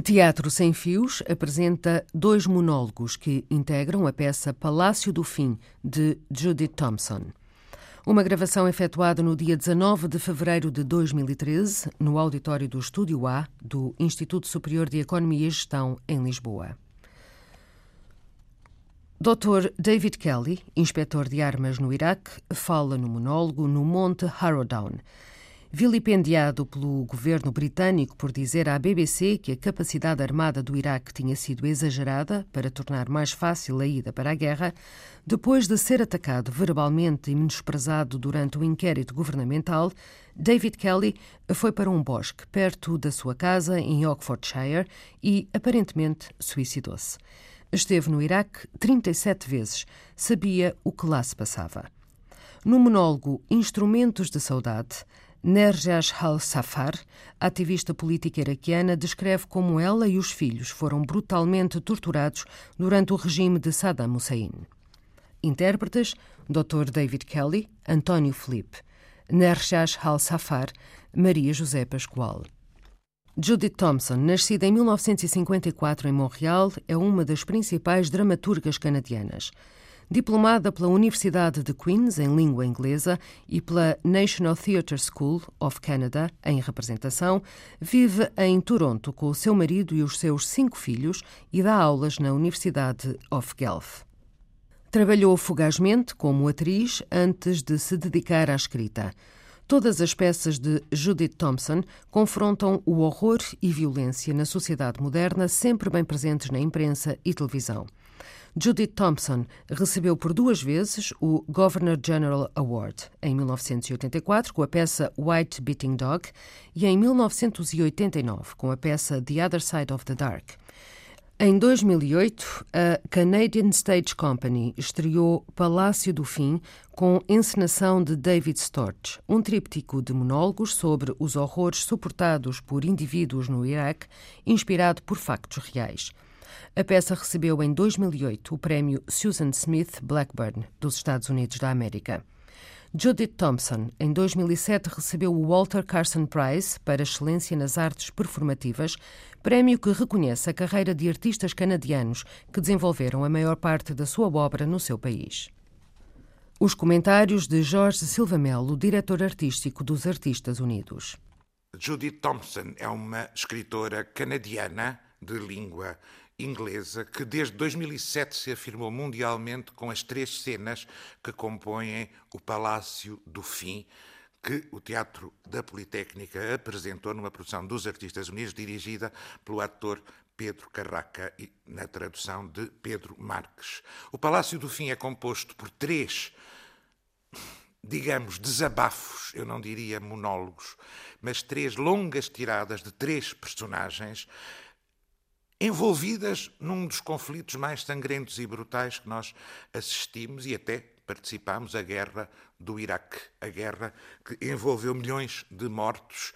Teatro Sem Fios apresenta dois monólogos que integram a peça Palácio do Fim, de Judith Thompson. Uma gravação efetuada no dia 19 de fevereiro de 2013, no auditório do Estúdio A, do Instituto Superior de Economia e Gestão, em Lisboa. Dr. David Kelly, inspetor de armas no Iraque, fala no monólogo no Monte Harrowdown vilipendiado pelo governo britânico por dizer à BBC que a capacidade armada do Iraque tinha sido exagerada para tornar mais fácil a ida para a guerra, depois de ser atacado verbalmente e menosprezado durante o inquérito governamental, David Kelly foi para um bosque perto da sua casa em Oxfordshire e, aparentemente, suicidou-se. Esteve no Iraque 37 vezes, sabia o que lá se passava. No monólogo Instrumentos de Saudade, Nerjas Al-Safar, ativista política iraquiana, descreve como ela e os filhos foram brutalmente torturados durante o regime de Saddam Hussein. Intérpretes: Dr. David Kelly, António Felipe, Nerjas Al-Safar, Maria José Pascoal. Judith Thompson, nascida em 1954 em Montreal, é uma das principais dramaturgas canadianas. Diplomada pela Universidade de Queen's em língua inglesa e pela National Theatre School of Canada em representação, vive em Toronto com o seu marido e os seus cinco filhos e dá aulas na Universidade of Guelph. Trabalhou fugazmente como atriz antes de se dedicar à escrita. Todas as peças de Judith Thompson confrontam o horror e violência na sociedade moderna, sempre bem presentes na imprensa e televisão. Judith Thompson recebeu por duas vezes o Governor General Award, em 1984 com a peça White Beating Dog e em 1989 com a peça The Other Side of the Dark. Em 2008, a Canadian Stage Company estreou Palácio do Fim com encenação de David Storch, um tríptico de monólogos sobre os horrores suportados por indivíduos no Iraque, inspirado por factos reais. A peça recebeu em 2008 o prémio Susan Smith Blackburn dos Estados Unidos da América. Judith Thompson, em 2007, recebeu o Walter Carson Prize para excelência nas artes performativas, prémio que reconhece a carreira de artistas canadianos que desenvolveram a maior parte da sua obra no seu país. Os comentários de Jorge Silva Melo, diretor artístico dos Artistas Unidos. Judith Thompson é uma escritora canadiana de língua inglesa que desde 2007 se afirmou mundialmente com as três cenas que compõem o Palácio do Fim, que o Teatro da Politécnica apresentou numa produção dos Artistas Unidos dirigida pelo ator Pedro Carraca e na tradução de Pedro Marques. O Palácio do Fim é composto por três digamos, desabafos, eu não diria monólogos, mas três longas tiradas de três personagens envolvidas num dos conflitos mais sangrentos e brutais que nós assistimos e até participámos, a guerra do Iraque, a guerra que envolveu milhões de mortos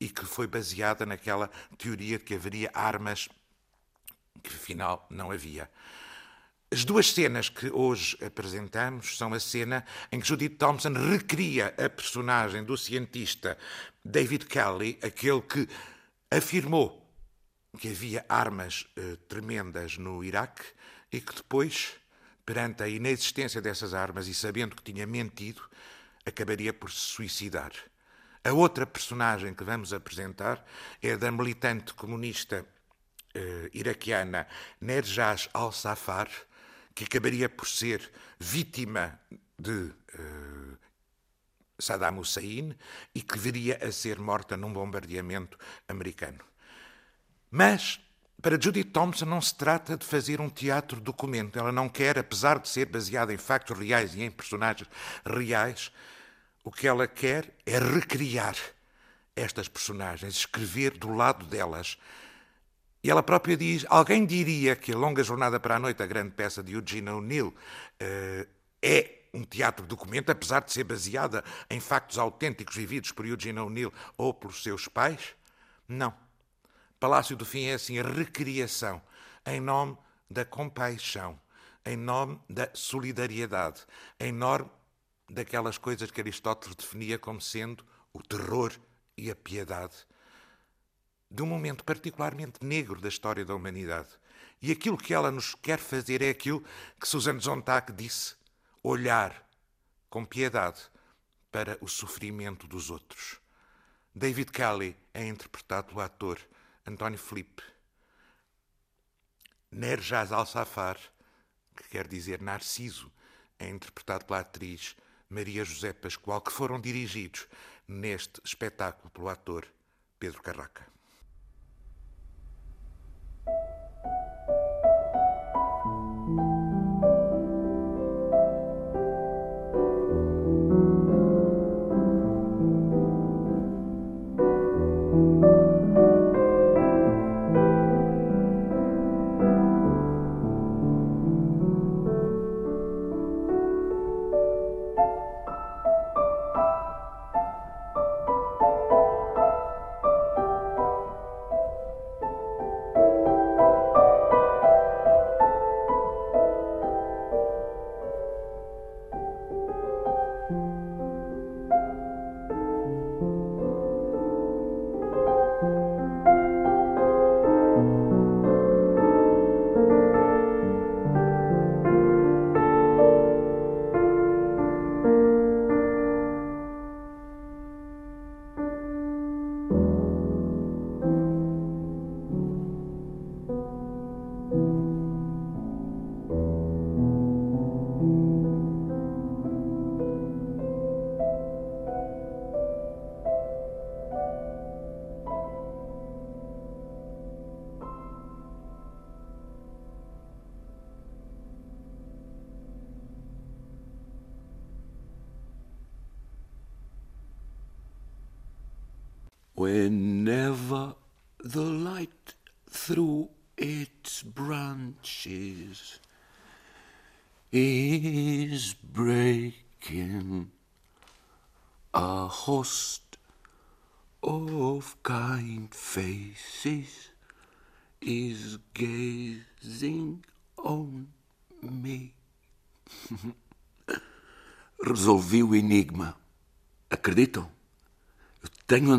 e que foi baseada naquela teoria de que haveria armas que afinal não havia. As duas cenas que hoje apresentamos são a cena em que Judith Thompson recria a personagem do cientista David Kelly, aquele que afirmou que havia armas eh, tremendas no Iraque e que depois, perante a inexistência dessas armas e sabendo que tinha mentido, acabaria por se suicidar. A outra personagem que vamos apresentar é da militante comunista eh, iraquiana Nerjas al-Safar, que acabaria por ser vítima de eh, Saddam Hussein e que viria a ser morta num bombardeamento americano. Mas para Judith Thompson não se trata de fazer um teatro documento. Ela não quer, apesar de ser baseada em factos reais e em personagens reais, o que ela quer é recriar estas personagens, escrever do lado delas. E ela própria diz: alguém diria que A Longa Jornada para a Noite, a grande peça de Eugene O'Neill, uh, é um teatro documento, apesar de ser baseada em factos autênticos vividos por Eugene O'Neill ou pelos seus pais? Não. Palácio do Fim é assim a recriação em nome da compaixão, em nome da solidariedade, em nome daquelas coisas que Aristóteles definia como sendo o terror e a piedade de um momento particularmente negro da história da humanidade. E aquilo que ela nos quer fazer é aquilo que Susan Sontag disse: olhar com piedade para o sofrimento dos outros. David Kelly é interpretado pelo ator António Felipe. Nerjaz Al-Safar, que quer dizer Narciso, é interpretado pela atriz Maria José Pascoal, que foram dirigidos neste espetáculo pelo ator Pedro Carraca.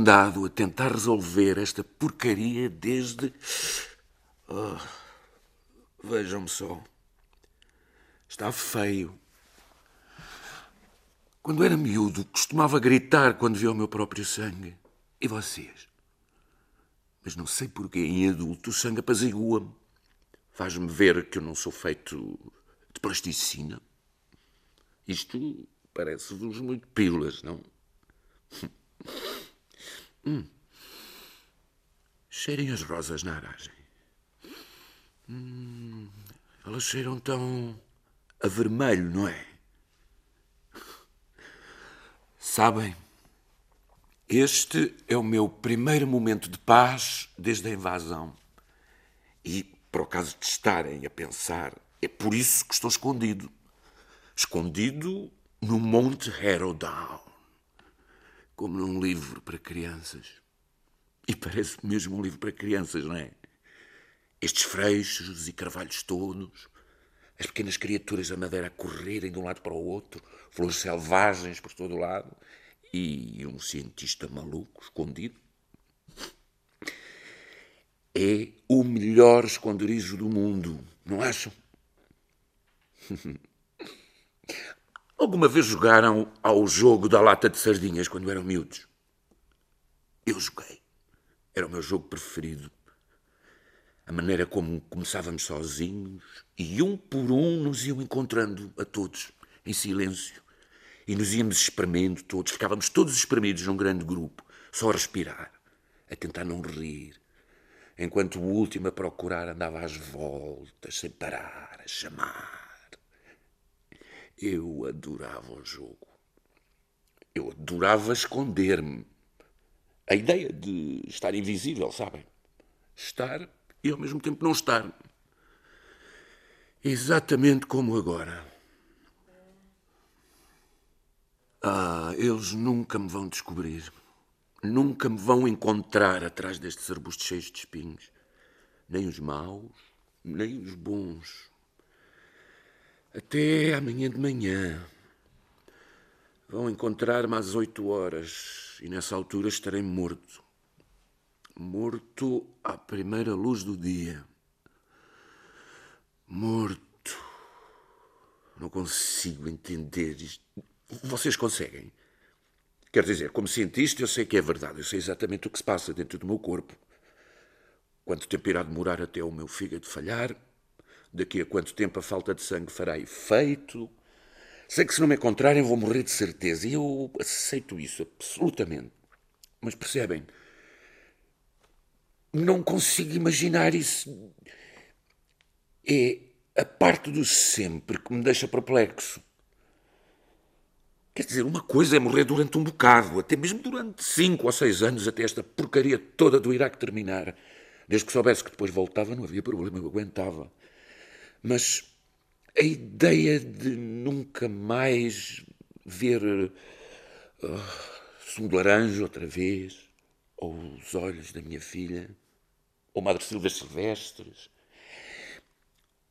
Andado a tentar resolver esta porcaria desde. Oh, Vejam-me só. Está feio. Quando era miúdo, costumava gritar quando via o meu próprio sangue. E vocês? Mas não sei porquê, em adulto, o sangue apazigua-me. Faz-me ver que eu não sou feito de plasticina. Isto parece-vos muito pílulas, não? Hum. Cheirem as rosas na aragem. Hum, elas cheiram tão a vermelho, não é? Sabem, este é o meu primeiro momento de paz desde a invasão. E, por acaso de estarem a pensar, é por isso que estou escondido. Escondido no Monte Harrowdown como num livro para crianças. E parece mesmo um livro para crianças, não é? Estes freixos e carvalhos todos, as pequenas criaturas da madeira a correrem de um lado para o outro, flores selvagens por todo o lado, e um cientista maluco escondido. É o melhor esconderijo do mundo, não acham? Alguma vez jogaram ao jogo da lata de sardinhas quando eram miúdos? Eu joguei. Era o meu jogo preferido. A maneira como começávamos sozinhos e um por um nos iam encontrando a todos, em silêncio. E nos íamos espremendo todos, ficávamos todos espremidos num grande grupo, só a respirar, a tentar não rir, enquanto o último a procurar andava às voltas, sem parar, a chamar. Eu adorava o jogo. Eu adorava esconder-me. A ideia de estar invisível, sabem? Estar e ao mesmo tempo não estar. Exatamente como agora. Ah, eles nunca me vão descobrir. Nunca me vão encontrar atrás destes arbustos cheios de espinhos. Nem os maus, nem os bons. Até amanhã de manhã. Vão encontrar-me às oito horas e nessa altura estarei morto. Morto à primeira luz do dia. Morto. Não consigo entender isto. Vocês conseguem? Quer dizer, como cientista, eu sei que é verdade. Eu sei exatamente o que se passa dentro do meu corpo. Quanto tempo irá demorar até o meu fígado falhar? Daqui a quanto tempo a falta de sangue fará efeito? Sei que se não me encontrarem vou morrer de certeza. E eu aceito isso, absolutamente. Mas percebem? Não consigo imaginar isso. É a parte do sempre que me deixa perplexo. Quer dizer, uma coisa é morrer durante um bocado, até mesmo durante cinco ou seis anos, até esta porcaria toda do Iraque terminar. Desde que soubesse que depois voltava, não havia problema, eu aguentava. Mas a ideia de nunca mais ver uh, sumo de laranja outra vez, ou os olhos da minha filha, ou Madre Silvas Silvestres,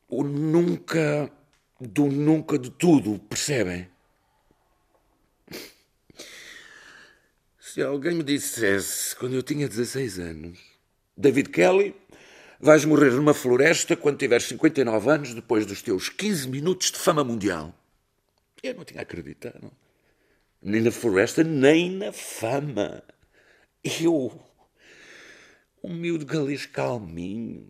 o nunca do nunca de tudo, percebem? Se alguém me dissesse, quando eu tinha 16 anos, David Kelly, vais morrer numa floresta quando tiveres 59 anos, depois dos teus 15 minutos de fama mundial. Eu não tinha acreditado. Nem na floresta, nem na fama. Eu, um miúdo galês calminho,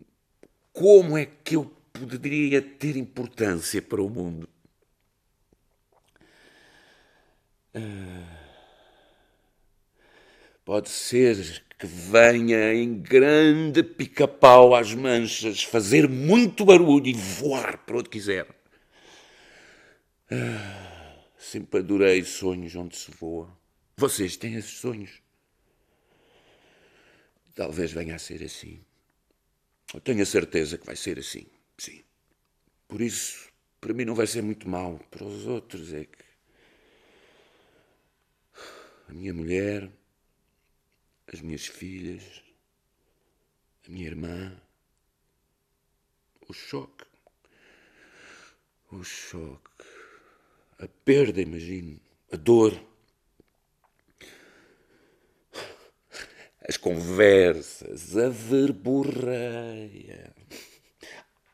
como é que eu poderia ter importância para o mundo? Ah, pode ser que venha em grande pica-pau às manchas, fazer muito barulho e voar para onde quiser. Ah, sempre adorei sonhos onde se voa. Vocês têm esses sonhos? Talvez venha a ser assim. Eu tenho a certeza que vai ser assim, sim. Por isso, para mim não vai ser muito mal. Para os outros é que. A minha mulher as minhas filhas, a minha irmã. O choque. O choque. A perda, imagino. A dor. As conversas, a verborreia.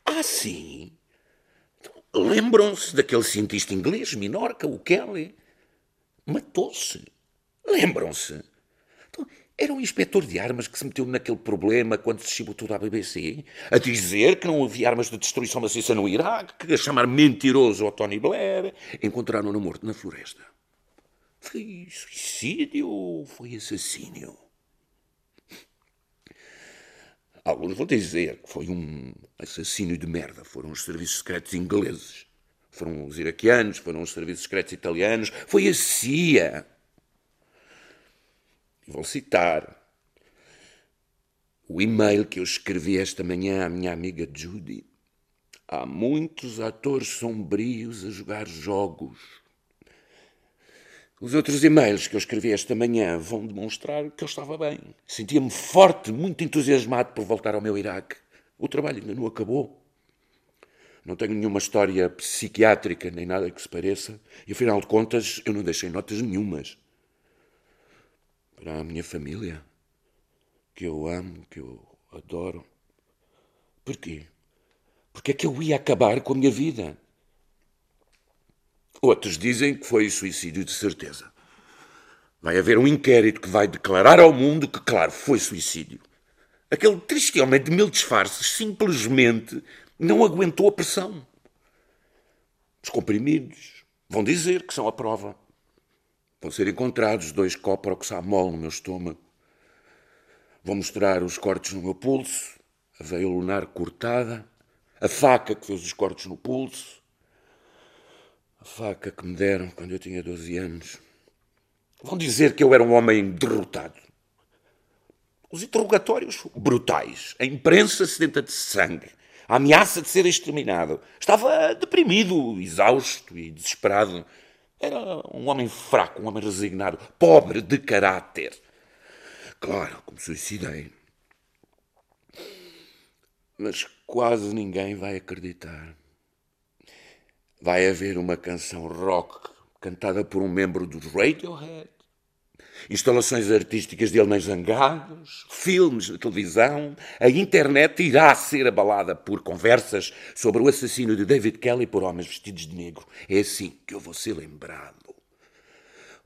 Ah, sim. Lembram-se daquele cientista inglês, Minorca, o Kelly? Matou-se. Lembram-se? Então, era um inspetor de armas que se meteu naquele problema quando se chibou tudo à BBC, a dizer que não havia armas de destruição maciça no Iraque, a chamar mentiroso ao Tony Blair. Encontraram-no morto na floresta. Foi suicídio ou foi assassínio? Alguns vão dizer que foi um assassínio de merda. Foram os serviços secretos ingleses. Foram os iraquianos, foram os serviços secretos italianos. Foi a CIA vou citar o e-mail que eu escrevi esta manhã à minha amiga Judy. Há muitos atores sombrios a jogar jogos. Os outros e-mails que eu escrevi esta manhã vão demonstrar que eu estava bem. Sentia-me forte, muito entusiasmado por voltar ao meu Iraque. O trabalho ainda não acabou. Não tenho nenhuma história psiquiátrica nem nada que se pareça, e afinal de contas eu não deixei notas nenhumas para a minha família, que eu amo, que eu adoro. Porquê? Porque é que eu ia acabar com a minha vida. Outros dizem que foi suicídio de certeza. Vai haver um inquérito que vai declarar ao mundo que, claro, foi suicídio. Aquele triste homem de mil disfarces simplesmente não aguentou a pressão. Os comprimidos vão dizer que são a prova. Vão ser encontrados dois coproxamol no meu estômago. Vou mostrar os cortes no meu pulso, a veia lunar cortada, a faca que fez os cortes no pulso, a faca que me deram quando eu tinha 12 anos. Vão dizer que eu era um homem derrotado. Os interrogatórios brutais. A imprensa sedenta de sangue. A ameaça de ser exterminado. Estava deprimido, exausto e desesperado. Era um homem fraco, um homem resignado, pobre de caráter. Claro, como suicidei. Mas quase ninguém vai acreditar. Vai haver uma canção rock cantada por um membro do Radiohead, instalações artísticas de alemães zangados, filmes de televisão, a internet irá ser abalada por conversas sobre o assassínio de David Kelly por homens vestidos de negro. É assim que eu vou ser lembrado.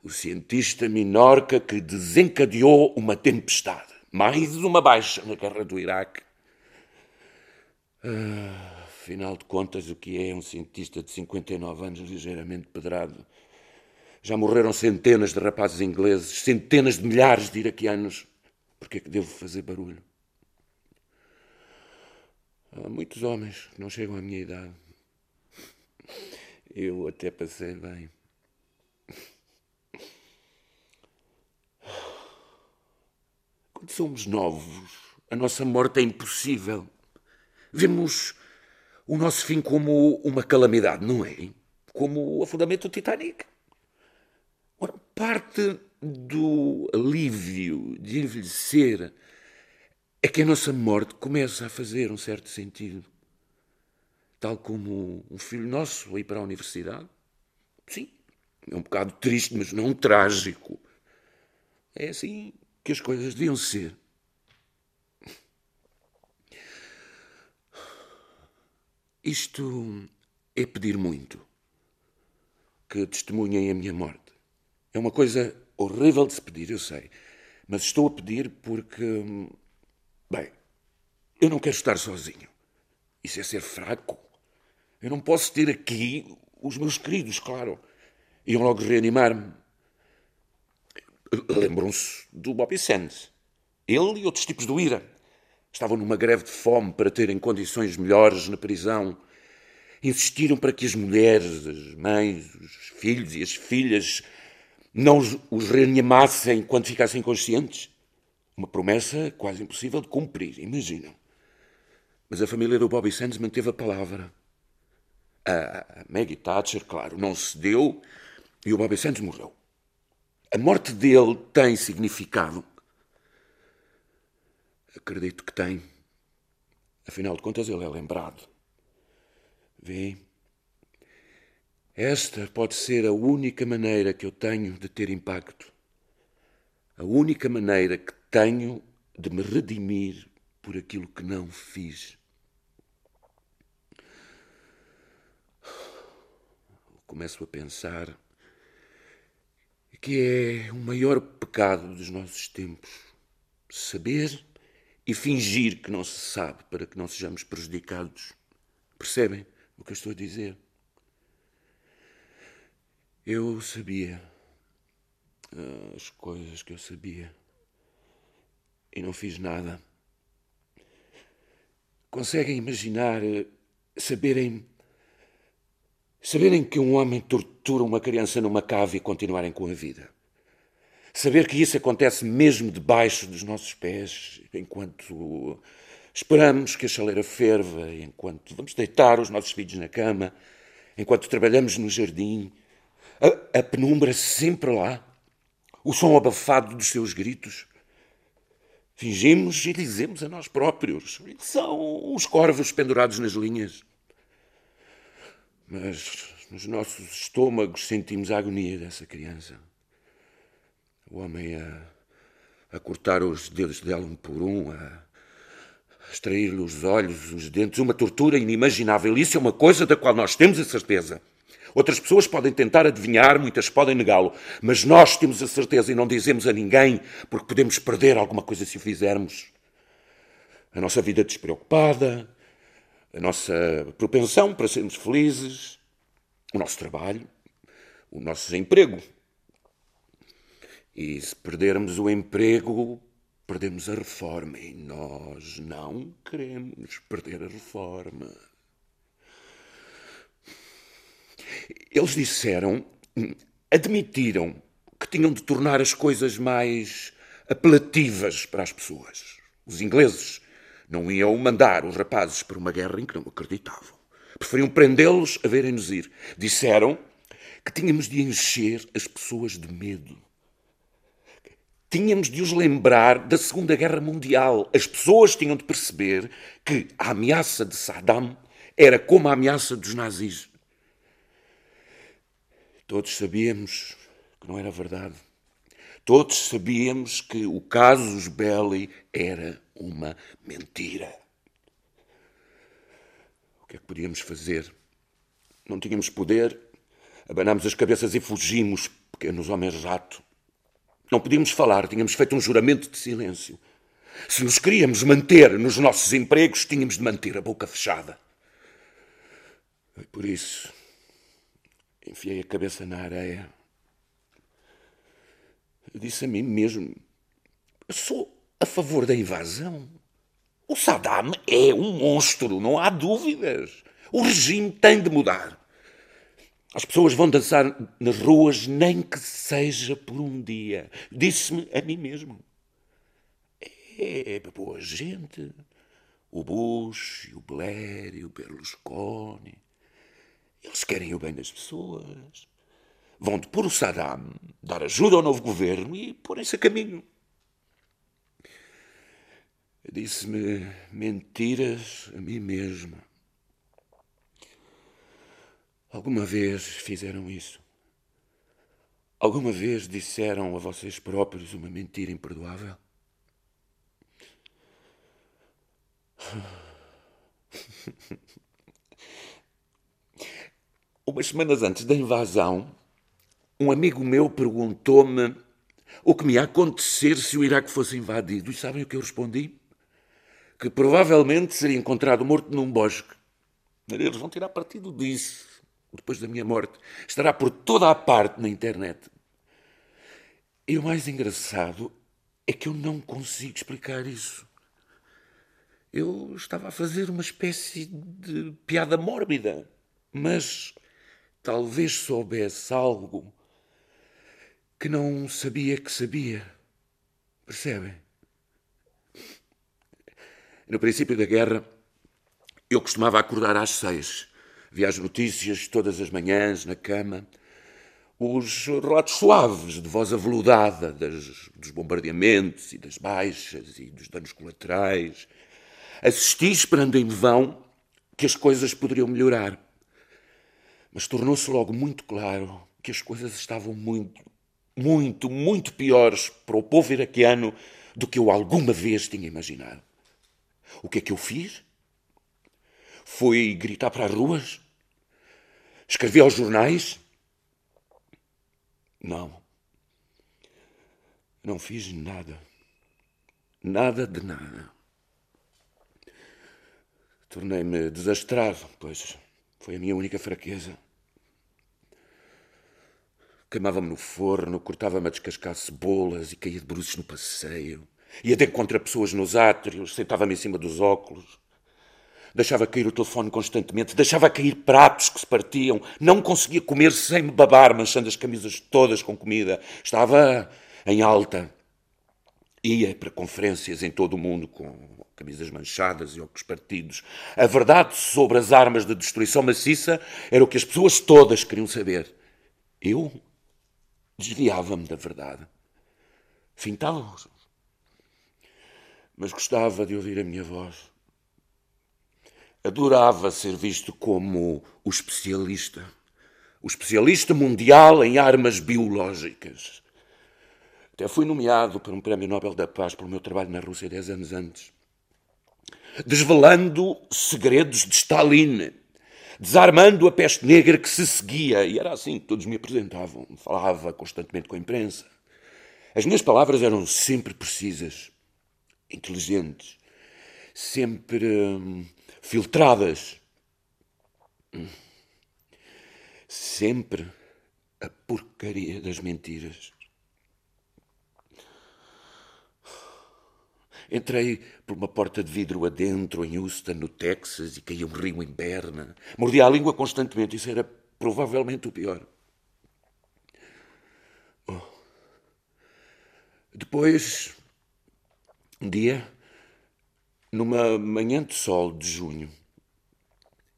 O cientista minorca que desencadeou uma tempestade. Mais uma baixa na guerra do Iraque. Ah, afinal de contas, o que é um cientista de 59 anos ligeiramente pedrado? Já morreram centenas de rapazes ingleses, centenas de milhares de iraquianos. Por que é que devo fazer barulho? Há muitos homens que não chegam à minha idade. Eu até passei bem. Quando somos novos, a nossa morte é impossível. Vemos o nosso fim como uma calamidade, não é? Como o afundamento do Titanic. Ora, parte do alívio de envelhecer é que a nossa morte começa a fazer um certo sentido. Tal como um filho nosso ir para a universidade. Sim, é um bocado triste, mas não trágico. É assim que as coisas deviam ser. Isto é pedir muito que testemunhem a minha morte. É uma coisa horrível de se pedir, eu sei. Mas estou a pedir porque. Bem, eu não quero estar sozinho. Isso é ser fraco. Eu não posso ter aqui os meus queridos, claro. Iam logo reanimar-me. Lembram-se do Bobby Sands. Ele e outros tipos do IRA. Estavam numa greve de fome para terem condições melhores na prisão. Insistiram para que as mulheres, as mães, os filhos e as filhas não os reanimassem quando ficassem conscientes? Uma promessa quase impossível de cumprir, imaginam. Mas a família do Bobby Sands manteve a palavra. A Maggie Thatcher, claro, não cedeu e o Bobby Sands morreu. A morte dele tem significado. Acredito que tem. Afinal de contas, ele é lembrado. Vê? Esta pode ser a única maneira que eu tenho de ter impacto. A única maneira que tenho de me redimir por aquilo que não fiz. Começo a pensar que é o maior pecado dos nossos tempos. Saber e fingir que não se sabe para que não sejamos prejudicados. Percebem o que eu estou a dizer? Eu sabia ah, as coisas que eu sabia e não fiz nada. Conseguem imaginar, ah, saberem, saberem que um homem tortura uma criança numa cave e continuarem com a vida? Saber que isso acontece mesmo debaixo dos nossos pés, enquanto esperamos que a chaleira ferva, enquanto vamos deitar os nossos filhos na cama, enquanto trabalhamos no jardim a, a penumbra sempre lá, o som abafado dos seus gritos. Fingimos e dizemos a nós próprios: são os corvos pendurados nas linhas. Mas nos nossos estômagos sentimos a agonia dessa criança. O homem a, a cortar os dedos dela um por um, a, a extrair-lhe os olhos, os dentes, uma tortura inimaginável. Isso é uma coisa da qual nós temos a certeza. Outras pessoas podem tentar adivinhar, muitas podem negá-lo, mas nós temos a certeza e não dizemos a ninguém, porque podemos perder alguma coisa se o fizermos. A nossa vida despreocupada, a nossa propensão para sermos felizes, o nosso trabalho, o nosso desemprego. E se perdermos o emprego, perdemos a reforma. E nós não queremos perder a reforma. Eles disseram, admitiram que tinham de tornar as coisas mais apelativas para as pessoas. Os ingleses não iam mandar os rapazes para uma guerra em que não acreditavam. Preferiam prendê-los a verem-nos ir. Disseram que tínhamos de encher as pessoas de medo. Tínhamos de os lembrar da Segunda Guerra Mundial. As pessoas tinham de perceber que a ameaça de Saddam era como a ameaça dos nazis. Todos sabíamos que não era verdade. Todos sabíamos que o casus belli era uma mentira. O que é que podíamos fazer? Não tínhamos poder, abanámos as cabeças e fugimos, pequenos homens rato. Não podíamos falar, tínhamos feito um juramento de silêncio. Se nos queríamos manter nos nossos empregos, tínhamos de manter a boca fechada. E por isso, enfiei a cabeça na areia. Disse a mim mesmo: sou a favor da invasão. O Saddam é um monstro, não há dúvidas. O regime tem de mudar. As pessoas vão dançar nas ruas, nem que seja por um dia. Disse-me a mim mesmo. É boa gente. O Bush, o Blair o Berlusconi. Eles querem o bem das pessoas. Vão depor o Saddam, dar ajuda ao novo governo e porem-se a caminho. Disse-me mentiras a mim mesma. Alguma vez fizeram isso? Alguma vez disseram a vocês próprios uma mentira imperdoável? Umas semanas antes da invasão, um amigo meu perguntou-me o que me ia acontecer se o Iraque fosse invadido. E sabem o que eu respondi? Que provavelmente seria encontrado morto num bosque. Eles vão tirar partido disso depois da minha morte. Estará por toda a parte na internet. E o mais engraçado é que eu não consigo explicar isso. Eu estava a fazer uma espécie de piada mórbida, mas talvez soubesse algo que não sabia que sabia. Percebem? No princípio da guerra, eu costumava acordar às seis Via as notícias todas as manhãs na cama, os relatos suaves de voz aveludada das, dos bombardeamentos e das baixas e dos danos colaterais. Assisti esperando em vão que as coisas poderiam melhorar. Mas tornou-se logo muito claro que as coisas estavam muito, muito, muito piores para o povo iraquiano do que eu alguma vez tinha imaginado. O que é que eu fiz? Fui gritar para as ruas? Escrevi aos jornais? Não. Não fiz nada. Nada de nada. Tornei-me desastrado, pois foi a minha única fraqueza. Queimava-me no forno, cortava-me a descascar cebolas e caía de bruços no passeio. Ia de encontro a pessoas nos átrios, sentava-me em cima dos óculos. Deixava cair o telefone constantemente, deixava cair pratos que se partiam, não conseguia comer sem me babar, manchando as camisas todas com comida. Estava em alta. Ia para conferências em todo o mundo com camisas manchadas e óculos partidos. A verdade sobre as armas de destruição maciça era o que as pessoas todas queriam saber. Eu desviava-me da verdade. Fintava-os. Mas gostava de ouvir a minha voz adorava ser visto como o especialista. O especialista mundial em armas biológicas. Até fui nomeado para um Prémio Nobel da Paz pelo meu trabalho na Rússia dez anos antes. Desvelando segredos de Stalin, desarmando a peste negra que se seguia, e era assim que todos me apresentavam. Falava constantemente com a imprensa. As minhas palavras eram sempre precisas, inteligentes, sempre hum, filtradas. Sempre a porcaria das mentiras. Entrei por uma porta de vidro adentro em Houston, no Texas, e caía um rio em Berna. Mordia a língua constantemente. Isso era provavelmente o pior. Oh. Depois, um dia, numa manhã de sol de junho,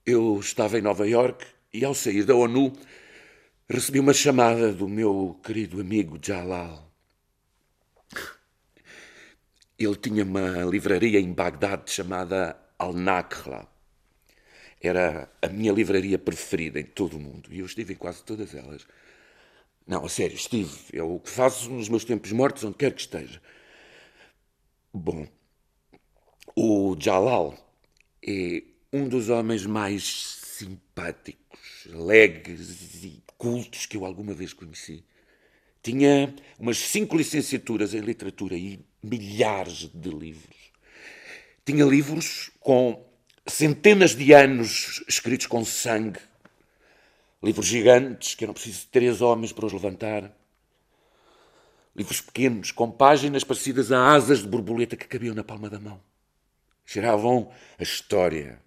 eu estava em Nova York e, ao sair da ONU, recebi uma chamada do meu querido amigo Jalal. Ele tinha uma livraria em Bagdade chamada Al-Nakhla. Era a minha livraria preferida em todo o mundo e eu estive em quase todas elas. Não, a sério, Steve, é o que faço nos meus tempos mortos, onde quer que esteja. Bom, o Jalal é um dos homens mais simpáticos, alegres e cultos que eu alguma vez conheci. Tinha umas cinco licenciaturas em literatura e milhares de livros. Tinha livros com centenas de anos escritos com sangue, livros gigantes que eram preciso três homens para os levantar, livros pequenos com páginas parecidas a asas de borboleta que cabiam na palma da mão. Cheiravam a história.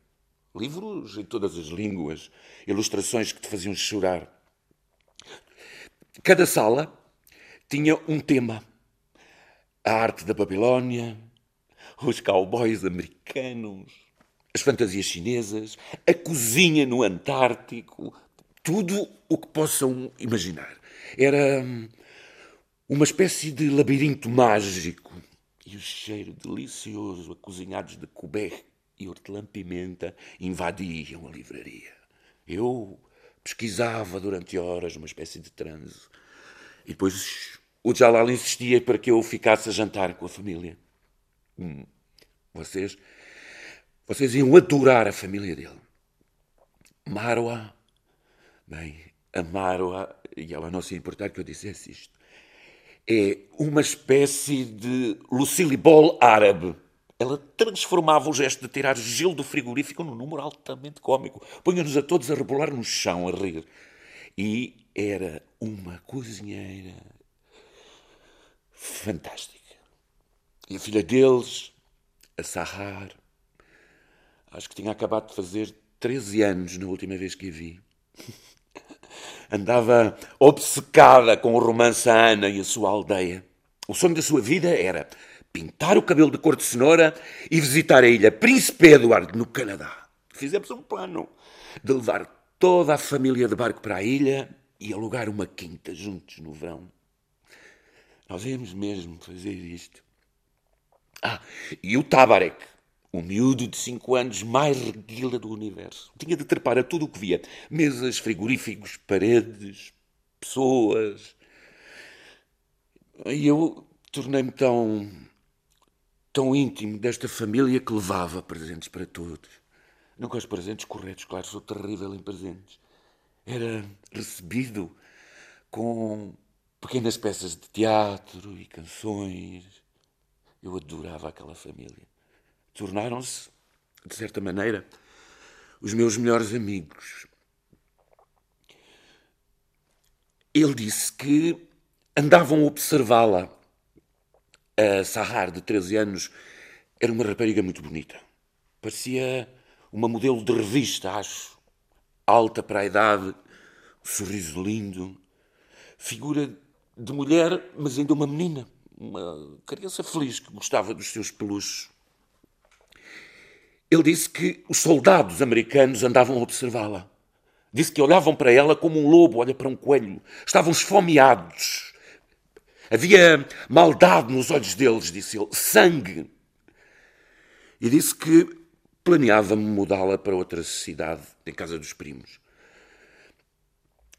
Livros em todas as línguas, ilustrações que te faziam chorar. Cada sala tinha um tema. A arte da Babilónia, os cowboys americanos, as fantasias chinesas, a cozinha no Antártico, tudo o que possam imaginar. Era hum, uma espécie de labirinto mágico. E o cheiro delicioso a cozinhados de couber e hortelã-pimenta invadiam a livraria. Eu pesquisava durante horas uma espécie de transe. E depois o Jalal insistia para que eu ficasse a jantar com a família. Hum, vocês, vocês iam adorar a família dele. Marwa, bem, a Marwa, e ela não se importar que eu dissesse isto, é uma espécie de Lucille Ball árabe. Ela transformava o gesto de tirar gelo do frigorífico num número altamente cômico. Punha-nos a todos a rebolar no chão, a rir. E era uma cozinheira fantástica. E a filha deles, a Sahar, acho que tinha acabado de fazer 13 anos na última vez que a vi. Andava obcecada com o romance a Ana e a sua aldeia. O sonho da sua vida era pintar o cabelo de cor de cenoura e visitar a ilha Príncipe Edward, no Canadá. Fizemos um plano de levar toda a família de barco para a ilha e alugar uma quinta juntos no verão. Nós íamos mesmo fazer isto. Ah, e o Tabarek, o miúdo de cinco anos mais reguila do universo. Tinha de trepar a tudo o que via. Mesas, frigoríficos, paredes, pessoas. E eu tornei-me tão, tão íntimo desta família que levava presentes para todos. Gosto de presentes corretos, claro, sou terrível em presentes. Era recebido com pequenas peças de teatro e canções eu adorava aquela família. Tornaram-se, de certa maneira, os meus melhores amigos. Ele disse que andavam a observá-la. A Sahar, de 13 anos, era uma rapariga muito bonita. Parecia uma modelo de revista, acho. Alta para a idade, sorriso lindo, figura de mulher, mas ainda uma menina uma criança feliz que gostava dos seus peluches. Ele disse que os soldados americanos andavam a observá-la. Disse que olhavam para ela como um lobo olha para um coelho. Estavam esfomeados. Havia maldade nos olhos deles, disse ele, sangue. E disse que planeava mudá-la para outra cidade, em casa dos primos.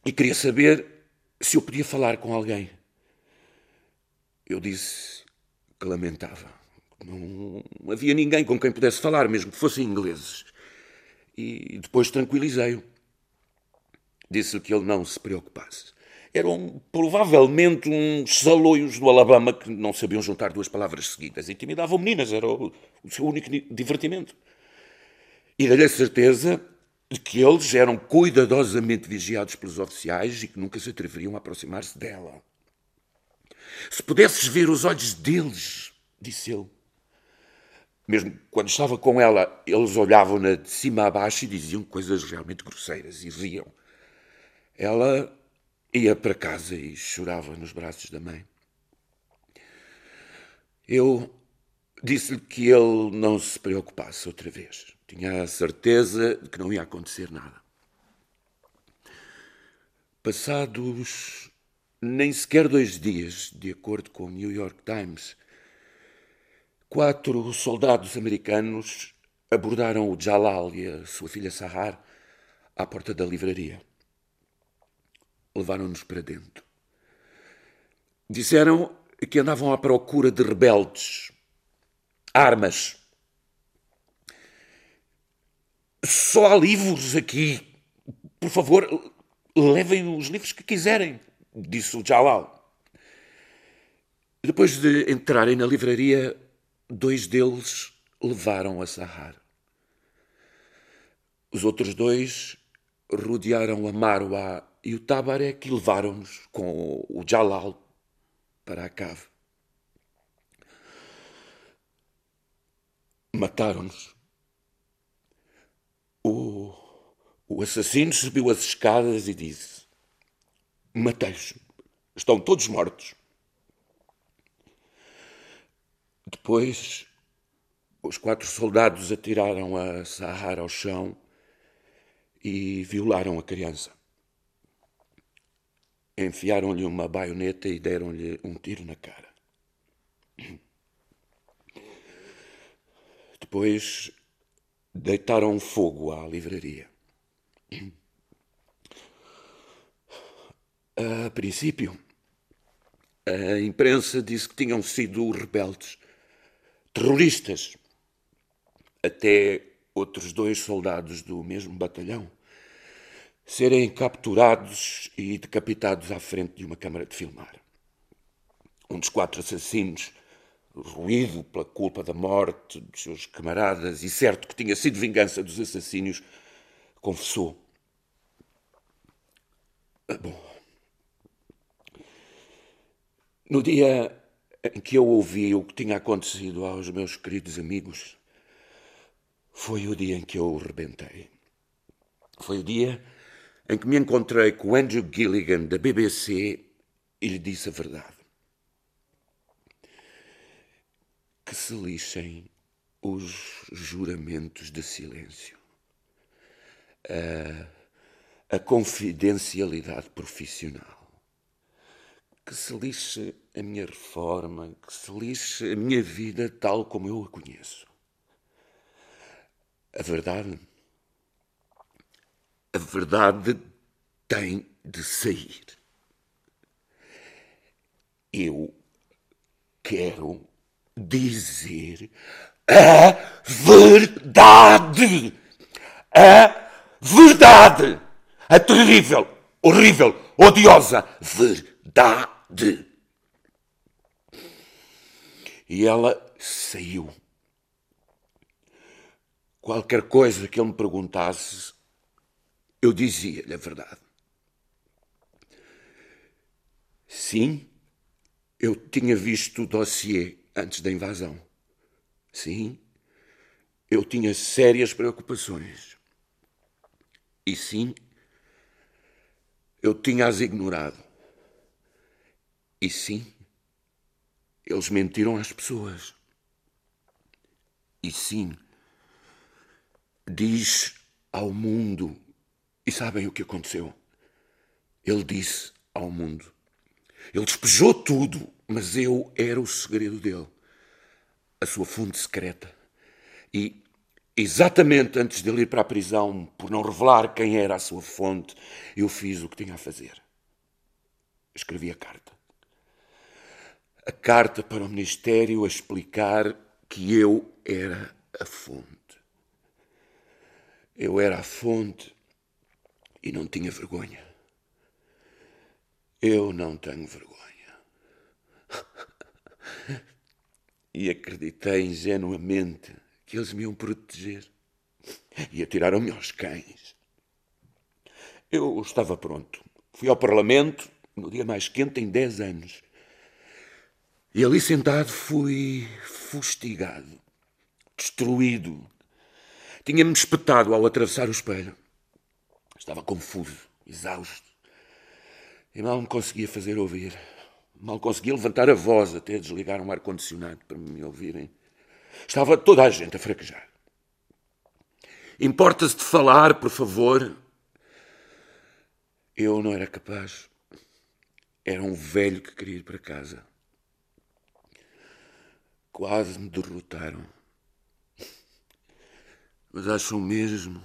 E queria saber se eu podia falar com alguém. Eu disse que lamentava. Não havia ninguém com quem pudesse falar, mesmo que fossem ingleses. E depois tranquilizei-o. Disse-lhe que ele não se preocupasse. Eram provavelmente uns saloios do Alabama que não sabiam juntar duas palavras seguidas. Intimidavam meninas, era o, o seu único divertimento. E dei-lhe a certeza que eles eram cuidadosamente vigiados pelos oficiais e que nunca se atreveriam a aproximar-se dela. Se pudesses ver os olhos deles, disse ele. Mesmo quando estava com ela, eles olhavam-na de cima a baixo e diziam coisas realmente grosseiras e riam. Ela ia para casa e chorava nos braços da mãe. Eu disse-lhe que ele não se preocupasse outra vez. Tinha a certeza de que não ia acontecer nada. Passados nem sequer dois dias, de acordo com o New York Times, quatro soldados americanos abordaram o Jalal e a sua filha Sahar à porta da livraria. Levaram-nos para dentro. Disseram que andavam à procura de rebeldes, armas. Só há livros aqui. Por favor, levem os livros que quiserem, disse o Jalal. Depois de entrarem na livraria, dois deles levaram a Sahar. Os outros dois rodearam a Marwa e o Tabarek e levaram-nos com o Jalal para a cave. Mataram-nos. O, o assassino subiu as escadas e disse: Matei-os. Estão todos mortos. Depois, os quatro soldados atiraram a Sahara ao chão e violaram a criança. Enfiaram-lhe uma baioneta e deram-lhe um tiro na cara. Depois deitaram fogo à livraria. A princípio, a imprensa disse que tinham sido rebeldes, terroristas, até outros dois soldados do mesmo batalhão serem capturados e decapitados à frente de uma câmara de filmar. Um dos quatro assassinos, ruído pela culpa da morte dos seus camaradas e certo que tinha sido vingança dos assassinos, confessou. Bom. No dia em que eu ouvi o que tinha acontecido aos meus queridos amigos, foi o dia em que eu rebentei. Foi o dia em que me encontrei com Andrew Gilligan da BBC e lhe disse a verdade. Que se lixem os juramentos de silêncio. A, a confidencialidade profissional. Que se lixe a minha reforma, que se lixe a minha vida tal como eu a conheço. A verdade a verdade tem de sair. Eu quero dizer a verdade. A verdade. A terrível, horrível, odiosa verdade. E ela saiu. Qualquer coisa que ele me perguntasse, eu dizia-lhe a verdade. Sim, eu tinha visto o dossiê antes da invasão. Sim, eu tinha sérias preocupações. E sim, eu tinha-as ignorado. E sim, eles mentiram às pessoas. E sim, diz ao mundo e sabem o que aconteceu? Ele disse ao mundo. Ele despejou tudo, mas eu era o segredo dele, a sua fonte secreta. E exatamente antes de ele ir para a prisão, por não revelar quem era a sua fonte, eu fiz o que tinha a fazer. Escrevi a carta. A carta para o Ministério a explicar que eu era a fonte. Eu era a fonte e não tinha vergonha. Eu não tenho vergonha. e acreditei ingenuamente que eles me iam proteger. E atiraram-me aos cães. Eu estava pronto. Fui ao Parlamento no dia mais quente em dez anos. E ali sentado fui fustigado, destruído. Tinha-me espetado ao atravessar o espelho. Estava confuso, exausto. E mal me conseguia fazer ouvir. Mal conseguia levantar a voz até desligar um ar-condicionado para me ouvirem. Estava toda a gente a fraquejar. Importa-se de falar, por favor? Eu não era capaz. Era um velho que queria ir para casa. Quase me derrotaram. Mas acham mesmo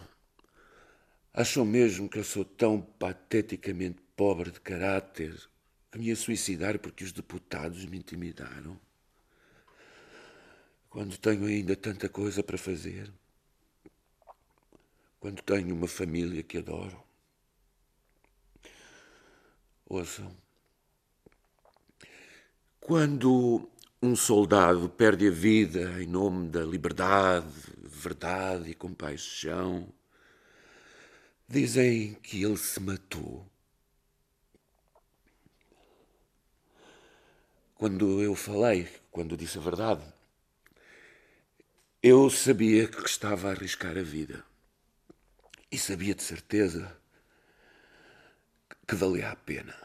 Acham mesmo que eu sou tão pateticamente pobre de caráter que me ia suicidar porque os deputados me intimidaram. Quando tenho ainda tanta coisa para fazer. Quando tenho uma família que adoro. Ouçam. Quando um soldado perde a vida em nome da liberdade, verdade e compaixão, dizem que ele se matou. Quando eu falei, quando disse a verdade, eu sabia que estava a arriscar a vida. E sabia de certeza que valia a pena.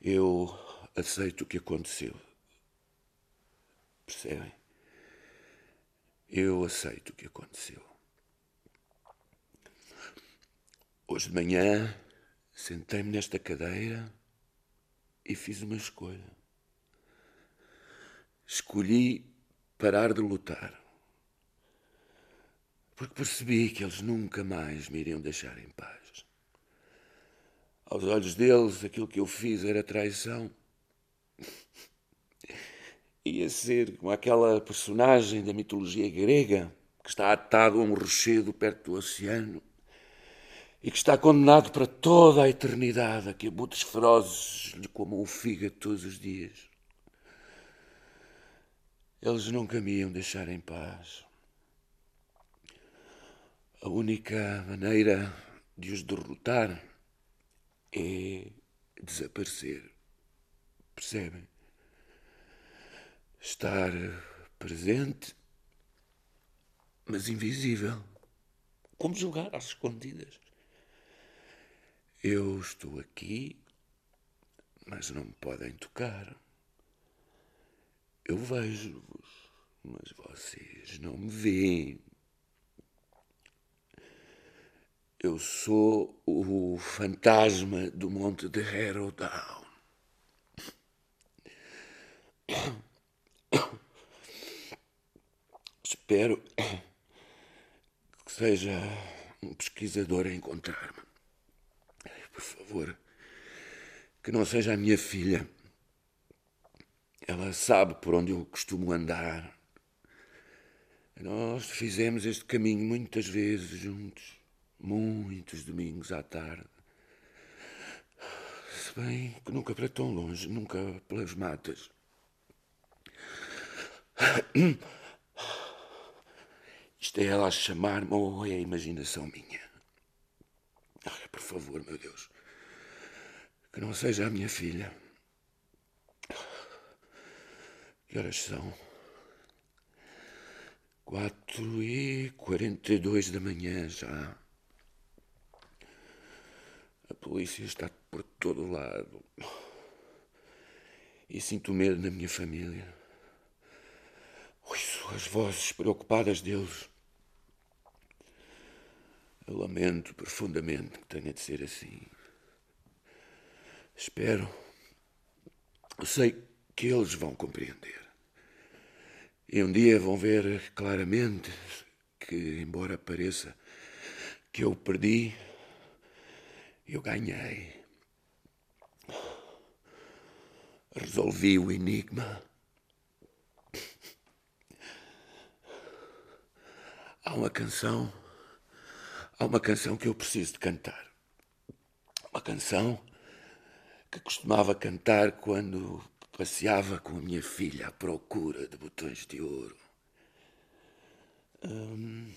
Eu aceito o que aconteceu. Percebem? Eu aceito o que aconteceu. Hoje de manhã sentei-me nesta cadeira e fiz uma escolha. Escolhi parar de lutar. Porque percebi que eles nunca mais me iriam deixar em paz. Aos olhos deles, aquilo que eu fiz era traição. Ia ser como aquela personagem da mitologia grega que está atado a um rochedo perto do oceano e que está condenado para toda a eternidade a que abutres ferozes lhe comam o fígado todos os dias. Eles nunca me iam deixar em paz. A única maneira de os derrotar é desaparecer. Percebem? Estar presente, mas invisível. Como jogar às escondidas. Eu estou aqui, mas não me podem tocar. Eu vejo-vos, mas vocês não me veem. Eu sou o fantasma do monte de Harrowdown. Espero que seja um pesquisador a encontrar-me. Por favor, que não seja a minha filha. Ela sabe por onde eu costumo andar. Nós fizemos este caminho muitas vezes juntos, muitos domingos à tarde. Se bem que nunca para tão longe, nunca pelas matas. Isto é ela a chamar-me ou é a imaginação minha? Olha, por favor, meu Deus, que não seja a minha filha. Que horas são? Quatro e quarenta e dois da manhã já. A polícia está por todo lado. E sinto medo na minha família. Ouço as vozes preocupadas deles. Eu lamento profundamente que tenha de ser assim. Espero. Sei que eles vão compreender. E um dia vão ver claramente que, embora pareça que eu perdi, eu ganhei. Resolvi o enigma. Há uma canção Há uma canção que eu preciso de cantar. Uma canção que costumava cantar quando passeava com a minha filha à procura de botões de ouro. Um,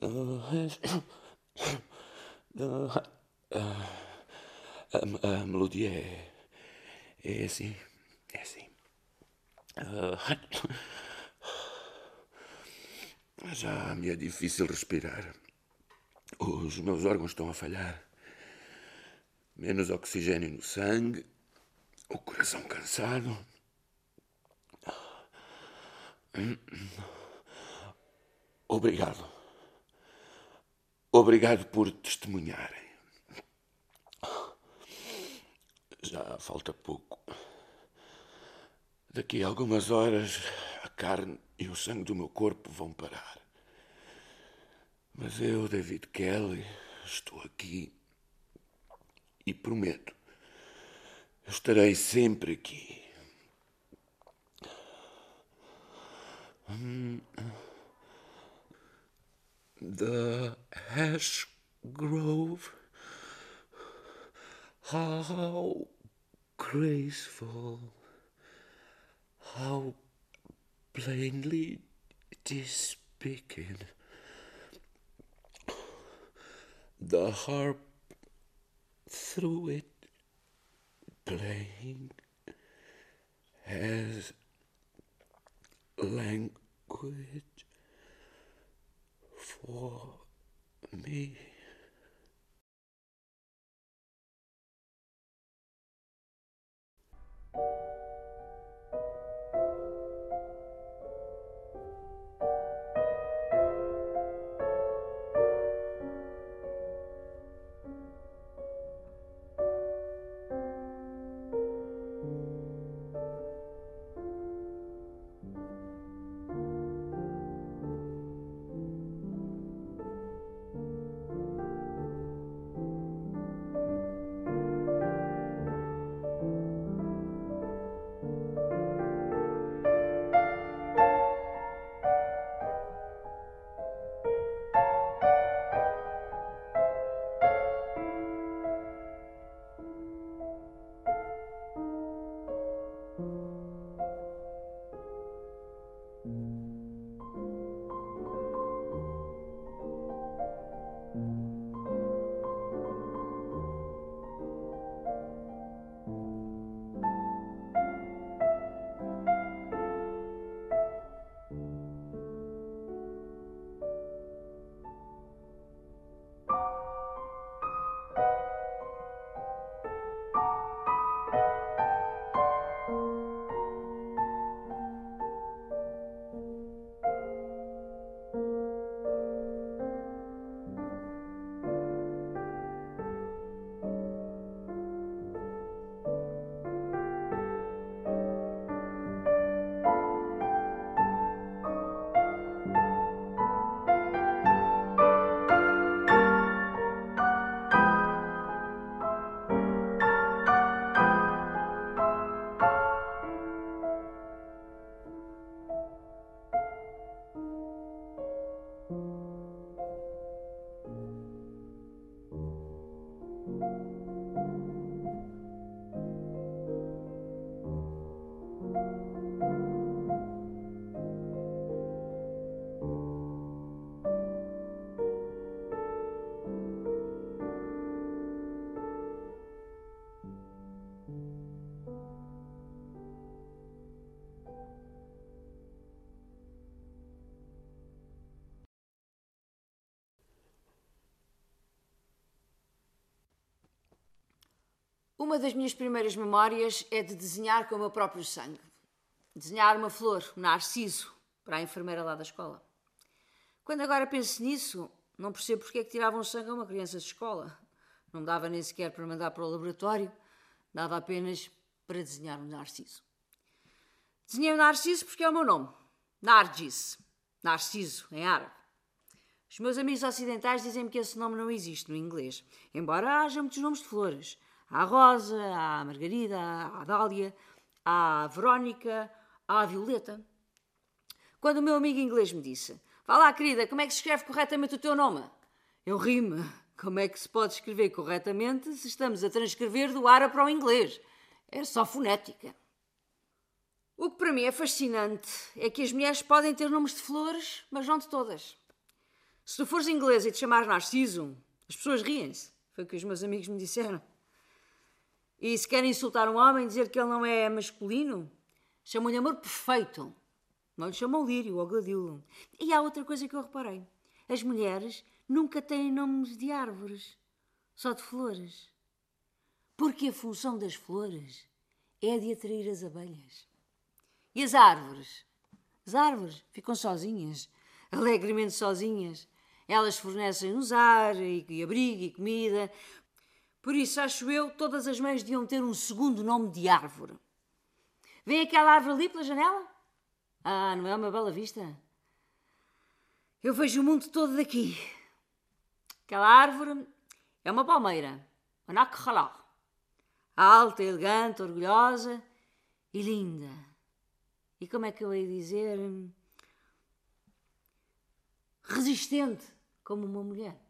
a, melodia é, é assim, é assim. Já me é difícil respirar. Os meus órgãos estão a falhar. Menos oxigênio no sangue, o coração cansado. Obrigado. Obrigado por testemunharem. Já falta pouco. Daqui a algumas horas, a carne e o sangue do meu corpo vão parar. Mas eu, David Kelly, estou aqui e prometo estarei sempre aqui. The Ash Grove. How graceful, how plainly it is speaking. The harp through it playing has language for me. Uma das minhas primeiras memórias é de desenhar com o meu próprio sangue. Desenhar uma flor, um narciso, para a enfermeira lá da escola. Quando agora penso nisso, não percebo porque é que tiravam sangue a uma criança de escola. Não dava nem sequer para mandar para o laboratório, dava apenas para desenhar um narciso. Desenhei o um narciso porque é o meu nome. Nargis. Narciso, em árabe. Os meus amigos ocidentais dizem-me que esse nome não existe no inglês, embora haja muitos nomes de flores. A Rosa, a Margarida, a Dália, a Verónica, a Violeta. Quando o meu amigo inglês me disse: Vá lá, querida, como é que se escreve corretamente o teu nome? Eu ri-me. Como é que se pode escrever corretamente se estamos a transcrever do árabe para o inglês? É só fonética. O que para mim é fascinante é que as mulheres podem ter nomes de flores, mas não de todas. Se tu fores inglês e te chamares Narciso, as pessoas riem-se. Foi o que os meus amigos me disseram. E se querem insultar um homem, dizer que ele não é masculino, chamam-lhe amor perfeito. Não lhe chamam lírio ou gladilo. E há outra coisa que eu reparei. As mulheres nunca têm nomes de árvores, só de flores. Porque a função das flores é de atrair as abelhas. E as árvores? As árvores ficam sozinhas, alegremente sozinhas. Elas fornecem-nos ar e, e abrigo e comida, por isso, acho eu, todas as mães deviam ter um segundo nome de árvore. Vem aquela árvore ali pela janela? Ah, não é uma bela vista? Eu vejo o mundo todo daqui. Aquela árvore é uma palmeira, uma nakhalá. Alta, elegante, orgulhosa e linda. E como é que eu hei dizer? Resistente, como uma mulher.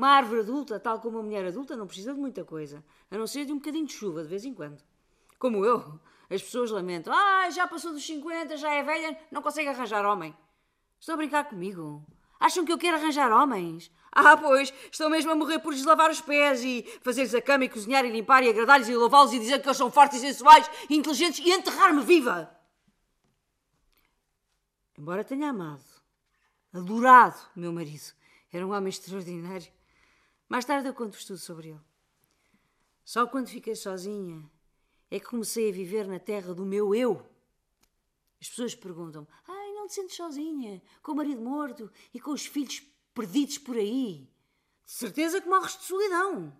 Uma árvore adulta, tal como uma mulher adulta, não precisa de muita coisa, a não ser de um bocadinho de chuva de vez em quando. Como eu, as pessoas lamentam: ah, já passou dos 50, já é velha, não consegue arranjar homem. Estão a brincar comigo? Acham que eu quero arranjar homens? Ah, pois, estão mesmo a morrer por lhes lavar os pés e fazer-lhes a cama e cozinhar e limpar e agradar-lhes e lavá-los e dizer que eles são fortes e sensuais e inteligentes e enterrar-me viva. Embora tenha amado, adorado meu marido, era um homem extraordinário. Mais tarde eu conto tudo sobre ele. Só quando fiquei sozinha é que comecei a viver na terra do meu eu. As pessoas perguntam: Ai, não te sentes sozinha, com o marido morto e com os filhos perdidos por aí? De certeza que morres de solidão.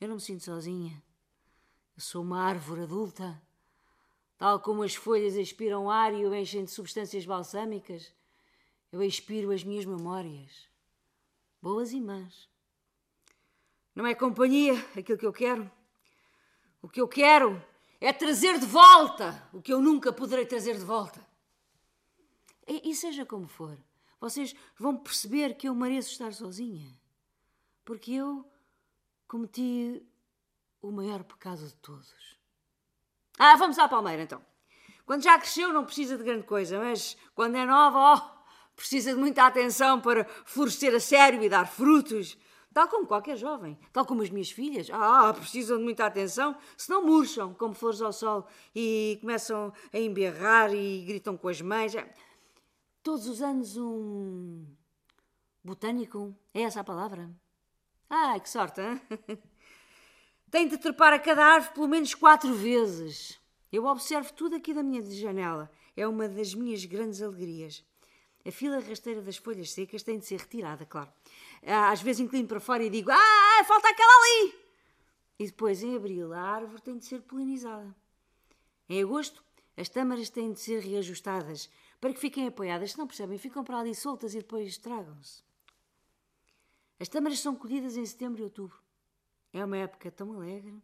Eu não me sinto sozinha. Eu sou uma árvore adulta. Tal como as folhas expiram ar e o enchem de substâncias balsâmicas, eu expiro as minhas memórias boas e más. Não é companhia aquilo que eu quero. O que eu quero é trazer de volta o que eu nunca poderei trazer de volta. E, e seja como for, vocês vão perceber que eu mereço estar sozinha. Porque eu cometi o maior pecado de todos. Ah, vamos à palmeira então. Quando já cresceu não precisa de grande coisa, mas quando é nova, ó, precisa de muita atenção para florescer a sério e dar frutos. Tal como qualquer jovem, tal como as minhas filhas. Ah, precisam de muita atenção, senão murcham como flores ao sol e começam a emberrar e gritam com as mães. Todos os anos um botânico, é essa a palavra? Ai, que sorte, hein? Tem de trepar a cada árvore pelo menos quatro vezes. Eu observo tudo aqui da minha janela. É uma das minhas grandes alegrias. A fila rasteira das folhas secas tem de ser retirada, claro. Ah, às vezes inclino para fora e digo: Ah, falta aquela ali! E depois, em abril, a árvore tem de ser polinizada. Em agosto, as tâmaras têm de ser reajustadas para que fiquem apoiadas. Se não percebem, ficam para ali soltas e depois estragam-se. As tâmaras são colhidas em setembro e outubro. É uma época tão alegre.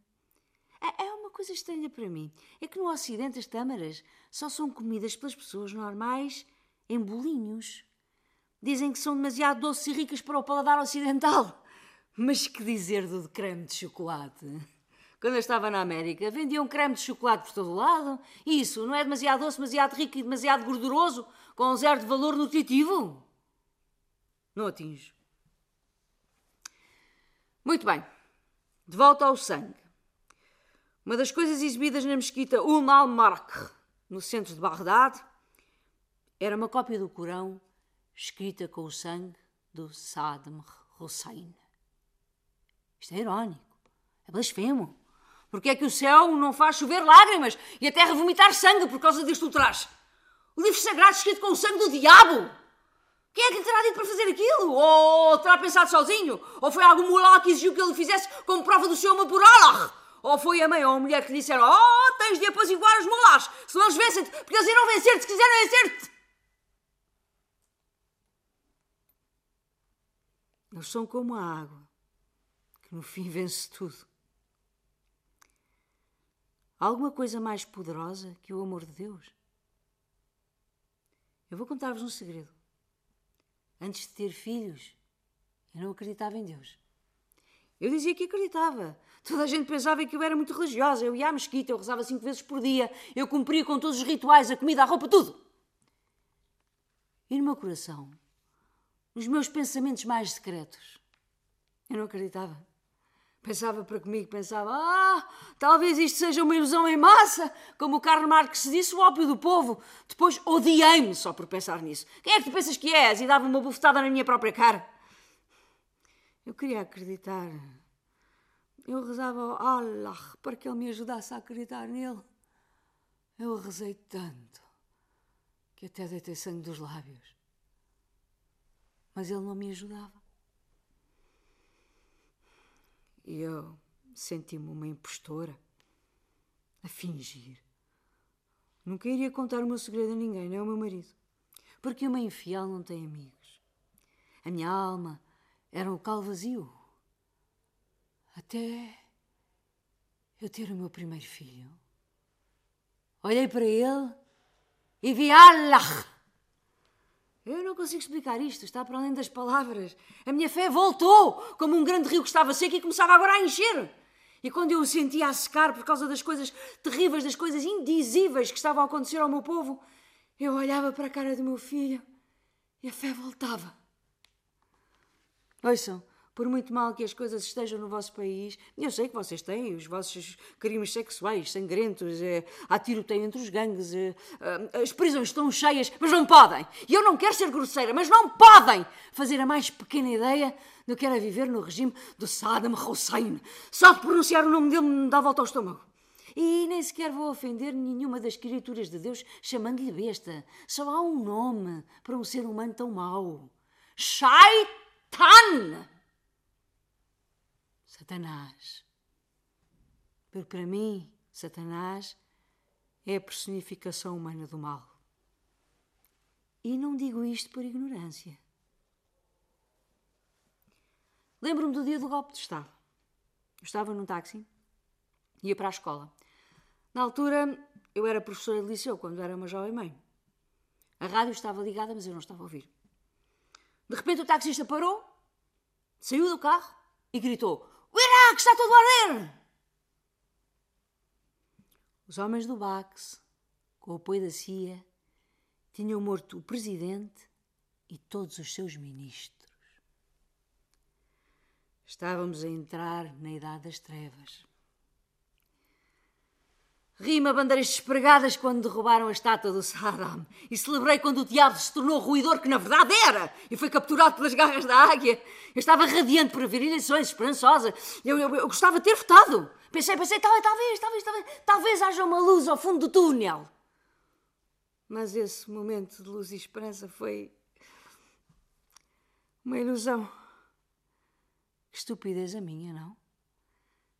É, é uma coisa estranha para mim. É que no Ocidente as tâmaras só são comidas pelas pessoas normais em bolinhos. Dizem que são demasiado doces e ricas para o paladar ocidental. Mas que dizer do creme de chocolate? Quando eu estava na América, vendiam creme de chocolate por todo lado. Isso não é demasiado doce, demasiado rico e demasiado gorduroso, com zero de valor nutritivo? Não atinjo. Muito bem. De volta ao sangue. Uma das coisas exibidas na mesquita Umm al-Marq, no centro de Bagdade, era uma cópia do Corão escrita com o sangue do Saddam Hussein. Isto é irónico, é blasfemo. Porque é que o céu não faz chover lágrimas e a terra vomitar sangue por causa deste ultraje? O livro sagrado escrito com o sangue do diabo! Quem é que lhe terá dito para fazer aquilo? Ou terá pensado sozinho? Ou foi algum mulá que exigiu que ele fizesse como prova do seu amor por Allah? Ou foi a mãe ou a mulher que lhe disseram: Oh, tens de apaziguar os mulás, senão eles vencem-te, porque eles irão vencer-te se quiserem vencer-te. Eles são como a água, que no fim vence tudo. Há alguma coisa mais poderosa que o amor de Deus? Eu vou contar-vos um segredo. Antes de ter filhos, eu não acreditava em Deus. Eu dizia que acreditava. Toda a gente pensava que eu era muito religiosa. Eu ia à mesquita, eu rezava cinco vezes por dia, eu cumpria com todos os rituais, a comida, a roupa, tudo. E no meu coração nos meus pensamentos mais secretos. Eu não acreditava. Pensava para comigo, pensava, ah, talvez isto seja uma ilusão em massa, como o Karl Marx disse, o ópio do povo. Depois odiei-me só por pensar nisso. Quem é que tu pensas que és? E dava uma bufetada na minha própria cara. Eu queria acreditar. Eu rezava ao Allah para que ele me ajudasse a acreditar nele. Eu rezei tanto que até deitei sangue dos lábios mas ele não me ajudava. E eu senti-me uma impostora, a fingir. Nunca iria contar o meu segredo a ninguém, nem ao meu marido, porque uma infiel não tem amigos. A minha alma era um local vazio. Até eu ter o meu primeiro filho. Olhei para ele e vi Allah. Eu não consigo explicar isto, está para além das palavras. A minha fé voltou, como um grande rio que estava seco e começava agora a encher. E quando eu o sentia a secar por causa das coisas terríveis, das coisas indizíveis que estavam a acontecer ao meu povo, eu olhava para a cara do meu filho e a fé voltava. Ouçam, por muito mal que as coisas estejam no vosso país, eu sei que vocês têm os vossos crimes sexuais sangrentos, é, há tiroteio entre os gangues, é, as prisões estão cheias, mas não podem. E eu não quero ser grosseira, mas não podem fazer a mais pequena ideia do que era viver no regime do Saddam Hussein. Só de pronunciar o nome dele me dá volta ao estômago. E nem sequer vou ofender nenhuma das criaturas de Deus chamando-lhe besta. Só há um nome para um ser humano tão mau. Shaitan! Satanás. Porque para mim, Satanás é a personificação humana do mal. E não digo isto por ignorância. Lembro-me do dia do golpe de Estado. Eu estava num táxi, ia para a escola. Na altura, eu era professora de liceu, quando era uma jovem mãe. A rádio estava ligada, mas eu não estava a ouvir. De repente, o taxista parou, saiu do carro e gritou: O Iraque está todo a arder! Os homens do Bax, com o apoio da CIA, tinham morto o presidente e todos os seus ministros. Estávamos a entrar na Idade das Trevas. Rima bandeiras despregadas quando derrubaram a estátua do Saddam. E celebrei quando o diabo se tornou ruidor que na verdade era e foi capturado pelas garras da águia. Eu estava radiante por haver eleições, esperançosa. Eu, eu, eu gostava de ter votado. Pensei, pensei, talvez, talvez, talvez, talvez, talvez haja uma luz ao fundo do túnel. Mas esse momento de luz e esperança foi uma ilusão. Estupidez a minha, não?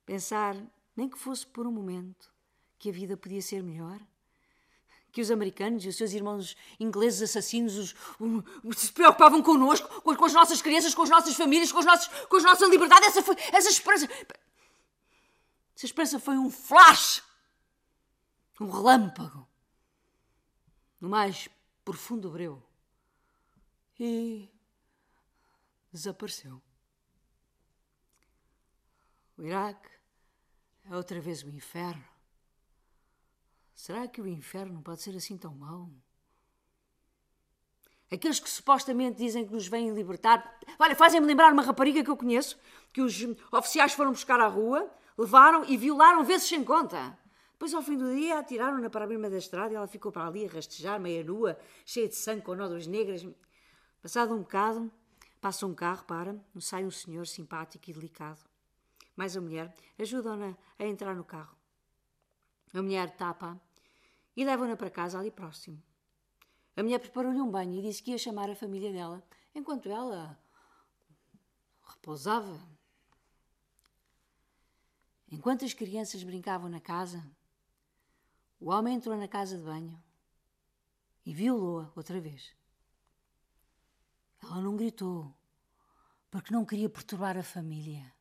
Pensar, nem que fosse por um momento, que a vida podia ser melhor? Que os americanos e os seus irmãos ingleses assassinos os, se preocupavam connosco, com, com, as nossas crianças, com as nossas famílias, com, os nossos, com a nossa liberdade. Essa, foi, essa esperança. Essa esperança foi um flash, um relâmpago, no mais profundo breu. E desapareceu. O Iraque é outra vez o inferno. Será que o inferno pode ser assim tão mau? Aqueles que supostamente dizem que nos vêm libertar. Olha, fazem-me lembrar uma rapariga que eu conheço, que os oficiais foram buscar à rua, levaram e violaram vezes sem conta. Depois, ao fim do dia, atiraram-na para a beira da estrada e ela ficou para ali a rastejar, meia nua, cheia de sangue, com nódoas negras. Passado um bocado, passa um carro, para, sai um senhor simpático e delicado. Mais a mulher ajudam-na a entrar no carro. A mulher tapa e levam-na para casa ali próximo. A mulher preparou-lhe um banho e disse que ia chamar a família dela, enquanto ela repousava. Enquanto as crianças brincavam na casa, o homem entrou na casa de banho e violou-a outra vez. Ela não gritou, porque não queria perturbar a família.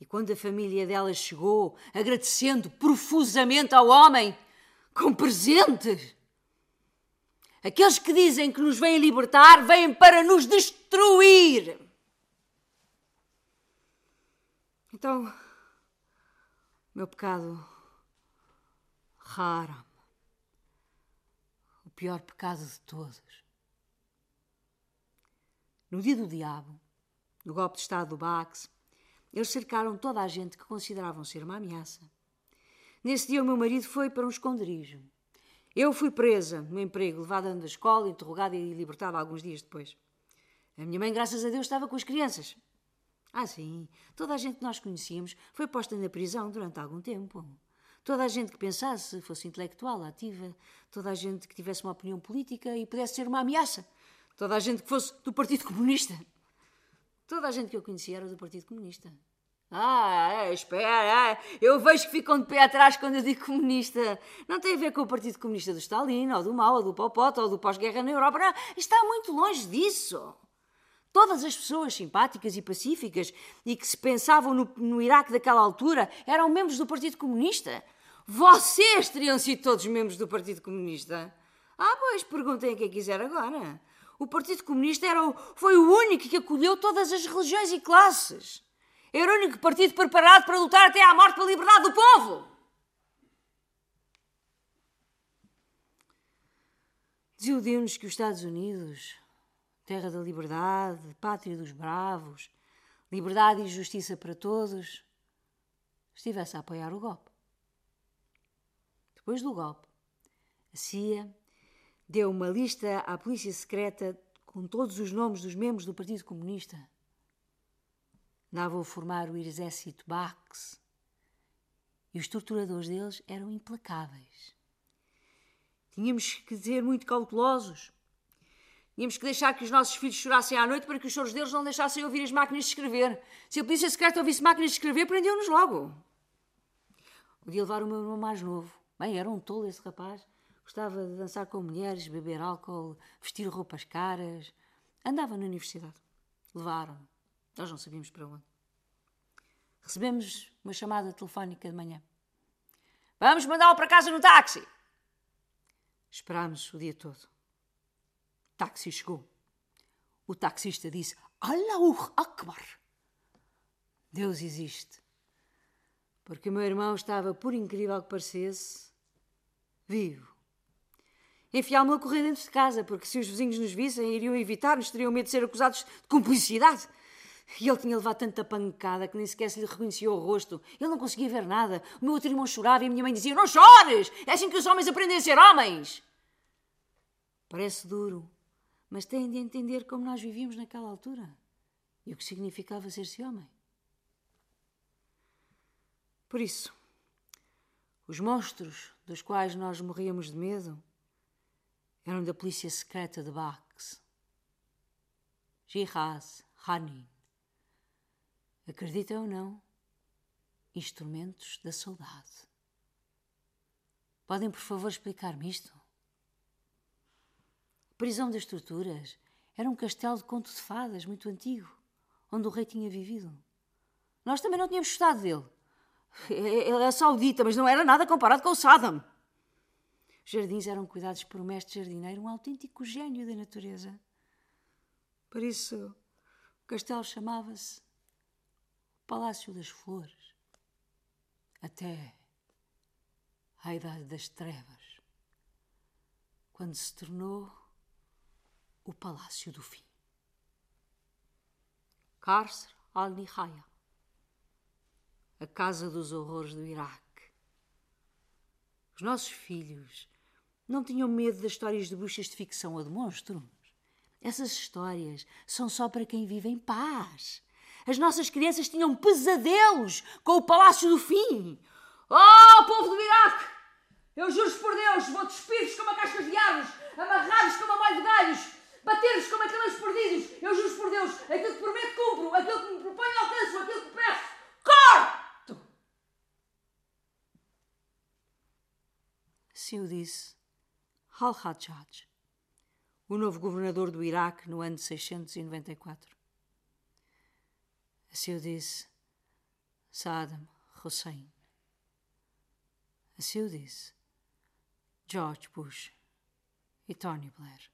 E quando a família dela chegou, agradecendo profusamente ao homem, com presentes. Aqueles que dizem que nos vêm libertar vêm para nos destruir. Então, meu pecado raro, o pior pecado de todos. No dia do diabo, no golpe de Estado do Bax, eles cercaram toda a gente que consideravam ser uma ameaça. Nesse dia, o meu marido foi para um esconderijo. Eu fui presa no emprego, levada da escola, interrogada e libertada alguns dias depois. A minha mãe, graças a Deus, estava com as crianças. Ah, sim, toda a gente que nós conhecíamos foi posta na prisão durante algum tempo. Toda a gente que pensasse, fosse intelectual, ativa, toda a gente que tivesse uma opinião política e pudesse ser uma ameaça, toda a gente que fosse do Partido Comunista. Toda a gente que eu conhecia era do Partido Comunista. Ah, é, espera, é. eu vejo que ficam de pé atrás quando eu digo comunista. Não tem a ver com o Partido Comunista do Stalin, ou do Mao, ou do Pol Pot, ou do pós-guerra na Europa. Não, está muito longe disso. Todas as pessoas simpáticas e pacíficas e que se pensavam no, no Iraque daquela altura eram membros do Partido Comunista. Vocês teriam sido todos membros do Partido Comunista? Ah, pois, perguntem a quem quiser agora. O Partido Comunista era o, foi o único que acolheu todas as religiões e classes. Era o único partido preparado para lutar até à morte pela liberdade do povo. Desiludiu-nos que os Estados Unidos, terra da liberdade, pátria dos bravos, liberdade e justiça para todos, estivesse a apoiar o golpe. Depois do golpe, a CIA deu uma lista à polícia secreta com todos os nomes dos membros do Partido Comunista. Andavam a formar o exército Bax e os torturadores deles eram implacáveis. Tínhamos que ser muito cautelosos. Tínhamos que deixar que os nossos filhos chorassem à noite para que os choros deles não deixassem ouvir as máquinas de escrever. Se a polícia secreta ouvisse máquinas de escrever, prendiam-nos logo. Podia levar o meu irmão mais novo. Bem, era um tolo esse rapaz. Gostava de dançar com mulheres, beber álcool, vestir roupas caras. Andava na universidade. Levaram-no. Nós não sabíamos para onde. Recebemos uma chamada telefónica de manhã. Vamos mandá-lo para casa no táxi. Esperámos o dia todo. O táxi chegou. O taxista disse: Allahu Akbar! Deus existe. Porque o meu irmão estava, por incrível que parecesse, vivo. Enfiámo-lo a correr dentro de casa, porque se os vizinhos nos vissem, iriam evitar-nos, teriam medo de ser acusados de cumplicidade. E ele tinha levado tanta pancada que nem sequer se lhe reconhecia o rosto. Ele não conseguia ver nada. O meu outro irmão chorava e a minha mãe dizia: Não chores! É assim que os homens aprendem a ser homens! Parece duro, mas têm de entender como nós vivíamos naquela altura e o que significava ser-se homem. Por isso, os monstros dos quais nós morríamos de medo eram da polícia secreta de Bax. Jihaz Hanin. Acreditem ou não, instrumentos da saudade. Podem, por favor, explicar-me isto? A prisão das torturas era um castelo de conto de fadas muito antigo, onde o rei tinha vivido. Nós também não tínhamos gostado dele. Ele é saudita, mas não era nada comparado com o Saddam. Os jardins eram cuidados por um mestre jardineiro, um autêntico gênio da natureza. Por isso, o castelo chamava-se Palácio das Flores. Até à Idade das Trevas, quando se tornou o Palácio do Fim. Cárcere al-Nihaya, a Casa dos Horrores do Iraque. Os nossos filhos não tinham medo das histórias de bruxas de ficção ou de monstros. Essas histórias são só para quem vive em paz. As nossas crianças tinham pesadelos com o Palácio do Fim. Oh, povo do Iraque! Eu juro por Deus, vou despir-vos como a cascas de árvores, amarrar-vos como a molho de galhos, bater-vos como aqueles perdidos. Eu juro por Deus, aquilo que prometo cumpro, aquilo que me proponho alcanço, aquilo que peço, corto! Assim o disse Al-Hajjaj, o novo governador do Iraque no ano de 694. Assim o disse Saddam Hussein. Assim o disse George Bush e Tony Blair.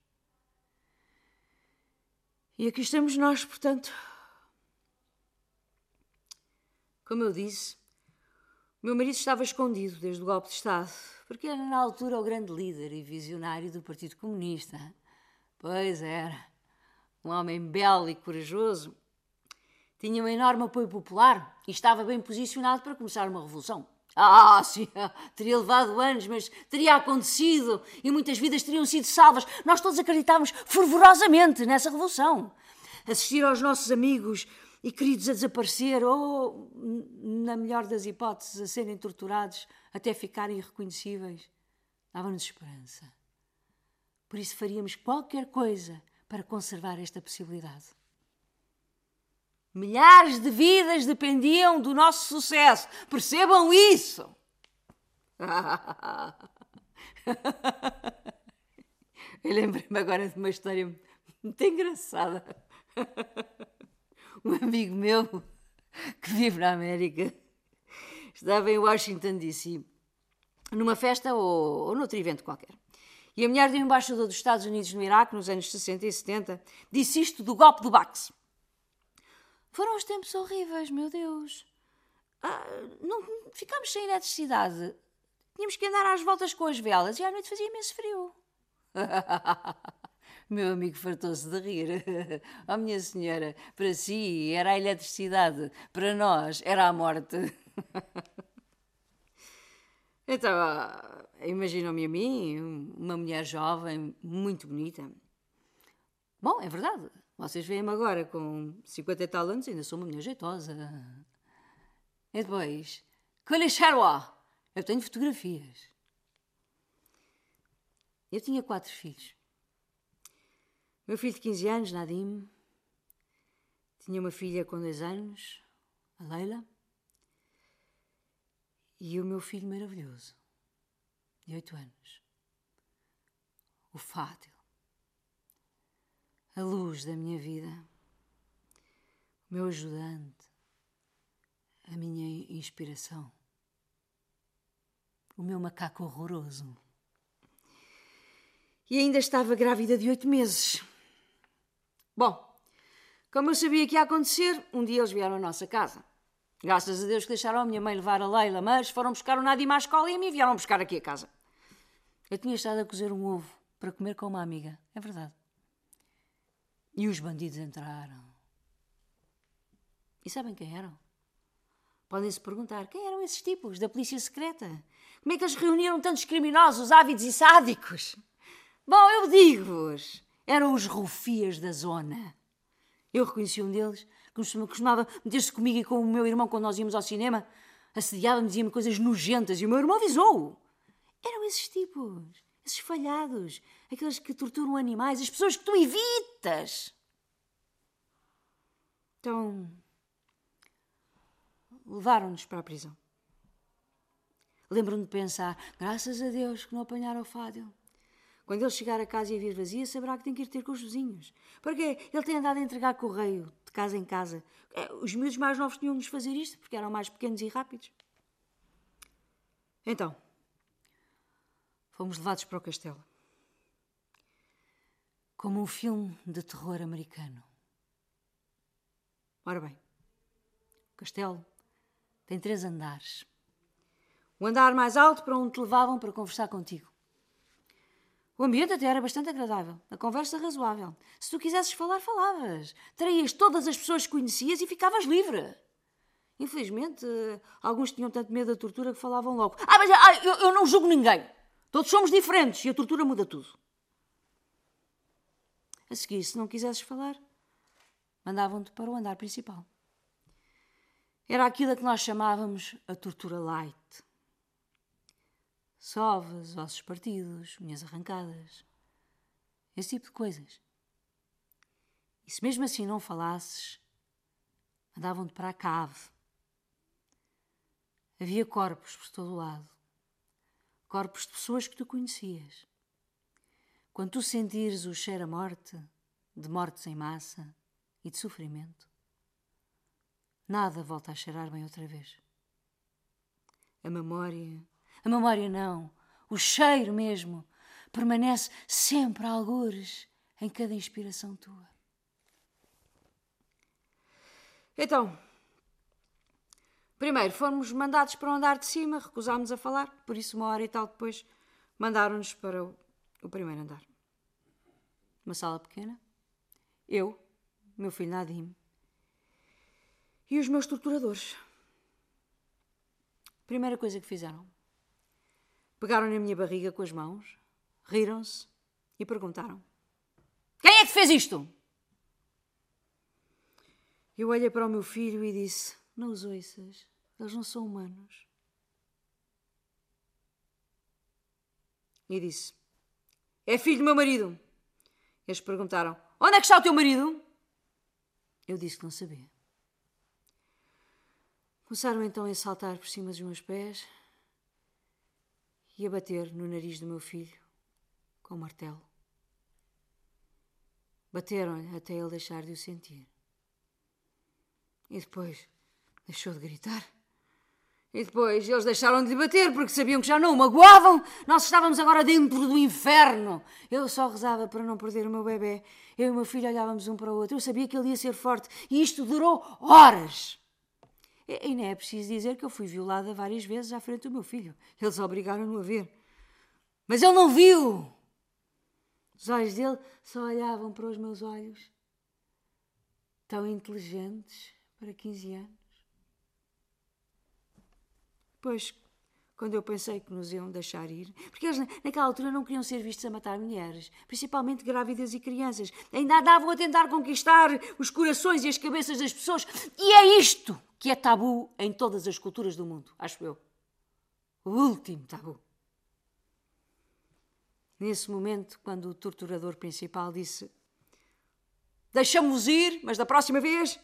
E aqui estamos nós, portanto. Como eu disse, o meu marido estava escondido desde o golpe de Estado porque era na altura o grande líder e visionário do Partido Comunista. Pois era. Um homem belo e corajoso. Tinha um enorme apoio popular e estava bem posicionado para começar uma revolução. Ah, sim, teria levado anos, mas teria acontecido e muitas vidas teriam sido salvas. Nós todos acreditávamos fervorosamente nessa revolução. Assistir aos nossos amigos e queridos a desaparecer ou, na melhor das hipóteses, a serem torturados até ficarem irreconhecíveis, dava-nos esperança. Por isso faríamos qualquer coisa para conservar esta possibilidade. Milhares de vidas dependiam do nosso sucesso. Percebam isso! Eu lembrei-me agora de uma história muito engraçada. um amigo meu que vive na América estava em Washington, D.C., numa festa ou, ou noutro evento qualquer. E a mulher do embaixador dos Estados Unidos no Iraque, nos anos 60 e 70, disse isto do golpe do Bax. Foram os tempos horríveis, meu Deus. Ah, não, ficámos sem eletricidade. Tínhamos que andar às voltas com as velas e à noite fazia imenso frio. Meu amigo fartou-se de rir. Oh, minha senhora, para si era a eletricidade, para nós era a morte. Então, ah, imaginam-me a mim, uma mulher jovem, muito bonita. Bom, é verdade. Vocês veem-me agora com 50 e tal anos, ainda sou uma mulher jeitosa. E depois, Kolicharoa! Eu tenho fotografias. Eu tinha quatro filhos. Meu filho de 15 anos, Nadim. Tinha uma filha com dois anos, a Leila. E o meu filho maravilhoso, de oito anos, o Fátil. A luz da minha vida, o meu ajudante, a minha inspiração, o meu macaco horroroso. E ainda estava grávida de oito meses. Bom, como eu sabia que ia acontecer, um dia eles vieram à nossa casa. Graças a Deus que deixaram a minha mãe levar a Leila, mas foram buscar o Nadim à escola e mim vieram buscar aqui a casa. Eu tinha estado a cozer um ovo para comer com uma amiga, é verdade. E os bandidos entraram. E sabem quem eram? Podem-se perguntar quem eram esses tipos da polícia secreta? Como é que eles reuniram tantos criminosos ávidos e sádicos? Bom, eu digo-vos, eram os rufias da zona. Eu reconheci um deles costumava meter-se comigo e com o meu irmão quando nós íamos ao cinema, assediava-me, dizia-me coisas nojentas e o meu irmão avisou. Eram esses tipos, esses falhados, aqueles que torturam animais, as pessoas que tu evitas. Então, levaram-nos para a prisão. Lembro-me de pensar, graças a Deus que não apanharam o Fádio. Quando ele chegar a casa e a vir vazia, saberá que tem que ir ter com os vizinhos. Porque ele tem andado a entregar correio de casa em casa. É, os miúdos mais novos tinham de nos fazer isto, porque eram mais pequenos e rápidos. Então, fomos levados para o castelo. Como um filme de terror americano. Ora bem, o castelo tem três andares. O andar mais alto para onde te levavam para conversar contigo. O ambiente até era bastante agradável, a conversa razoável. Se tu quisesses falar, falavas. Traías todas as pessoas que conhecias e ficavas livre. Infelizmente, alguns tinham tanto medo da tortura que falavam logo. Ah, mas ah, eu, eu não julgo ninguém. Todos somos diferentes e a tortura muda tudo. A seguir, se não quisesses falar, mandavam-te para o andar principal. Era aquilo a que nós chamávamos a tortura light sovas, ossos partidos, unhas arrancadas, esse tipo de coisas. E se mesmo assim não falasses, mandavam-te para a cave. Havia corpos por todo o lado, corpos de pessoas que tu conhecias. Quando tu sentires o cheiro a morte, de mortes em massa e de sofrimento, nada volta a cheirar bem outra vez. A memória a memória não. O cheiro mesmo permanece sempre a algures em cada inspiração tua. Então, primeiro fomos mandados para o andar de cima, recusámos a falar, por isso, uma hora e tal depois, mandaram-nos para o, o primeiro andar. Uma sala pequena, eu, meu filho Nadim e os meus torturadores. Primeira coisa que fizeram Pegaram na minha barriga com as mãos, riram-se e perguntaram: Quem é que fez isto? Eu olhei para o meu filho e disse: Não os ouças, eles não são humanos. E disse: É filho do meu marido. Eles perguntaram: Onde é que está o teu marido? Eu disse que não sabia. Começaram então a saltar por cima dos meus pés e a bater no nariz do meu filho com o martelo. Bateram-lhe até ele deixar de o sentir. E depois deixou de gritar. E depois eles deixaram de lhe bater porque sabiam que já não o magoavam. Nós estávamos agora dentro do inferno. Eu só rezava para não perder o meu bebê. Eu e o meu filho olhávamos um para o outro. Eu sabia que ele ia ser forte. E isto durou horas. E, e não é preciso dizer que eu fui violada várias vezes à frente do meu filho. Eles obrigaram-no a ver. Mas ele não viu. Os olhos dele só olhavam para os meus olhos. Tão inteligentes para 15 anos. Pois, quando eu pensei que nos iam deixar ir, porque eles naquela altura não queriam ser vistos a matar mulheres, principalmente grávidas e crianças. Ainda andavam a tentar conquistar os corações e as cabeças das pessoas. E é isto que é tabu em todas as culturas do mundo, acho eu. O último tabu. Nesse momento, quando o torturador principal disse: Deixamos ir, mas da próxima vez.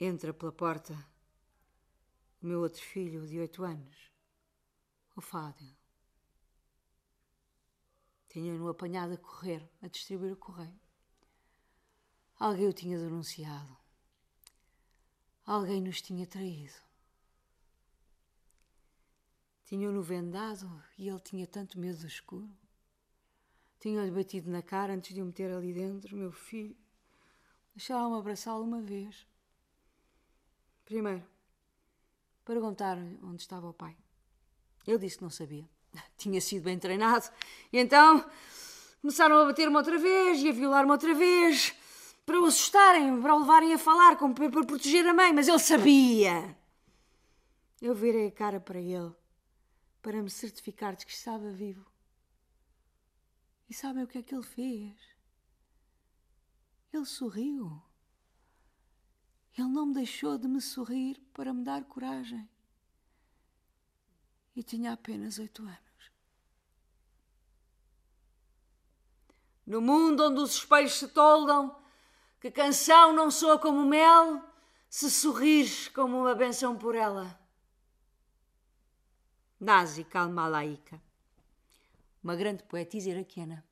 Entra pela porta o meu outro filho de oito anos, o Fábio. Tinha-no apanhado a correr, a distribuir o correio. Alguém o tinha denunciado. Alguém nos tinha traído. Tinham-no vendado e ele tinha tanto medo do escuro. Tinham-lhe batido na cara antes de o meter ali dentro, meu filho. Deixaram-me abraçá-lo uma vez. Primeiro, perguntaram-lhe onde estava o pai. Ele disse que não sabia. Tinha sido bem treinado. E então começaram a bater-me outra vez e a violar-me outra vez para o assustarem, para o levarem a falar, para proteger a mãe. Mas ele sabia. Eu virei a cara para ele para me certificar de que estava vivo. E sabem o que é que ele fez? Ele sorriu. Ele não me deixou de me sorrir para me dar coragem. E tinha apenas oito anos. No mundo onde os espelhos se toldam, que canção não soa como mel, se sorrires como uma benção por ela. Nazi Kalmalaika, uma grande poetisa iraquiana.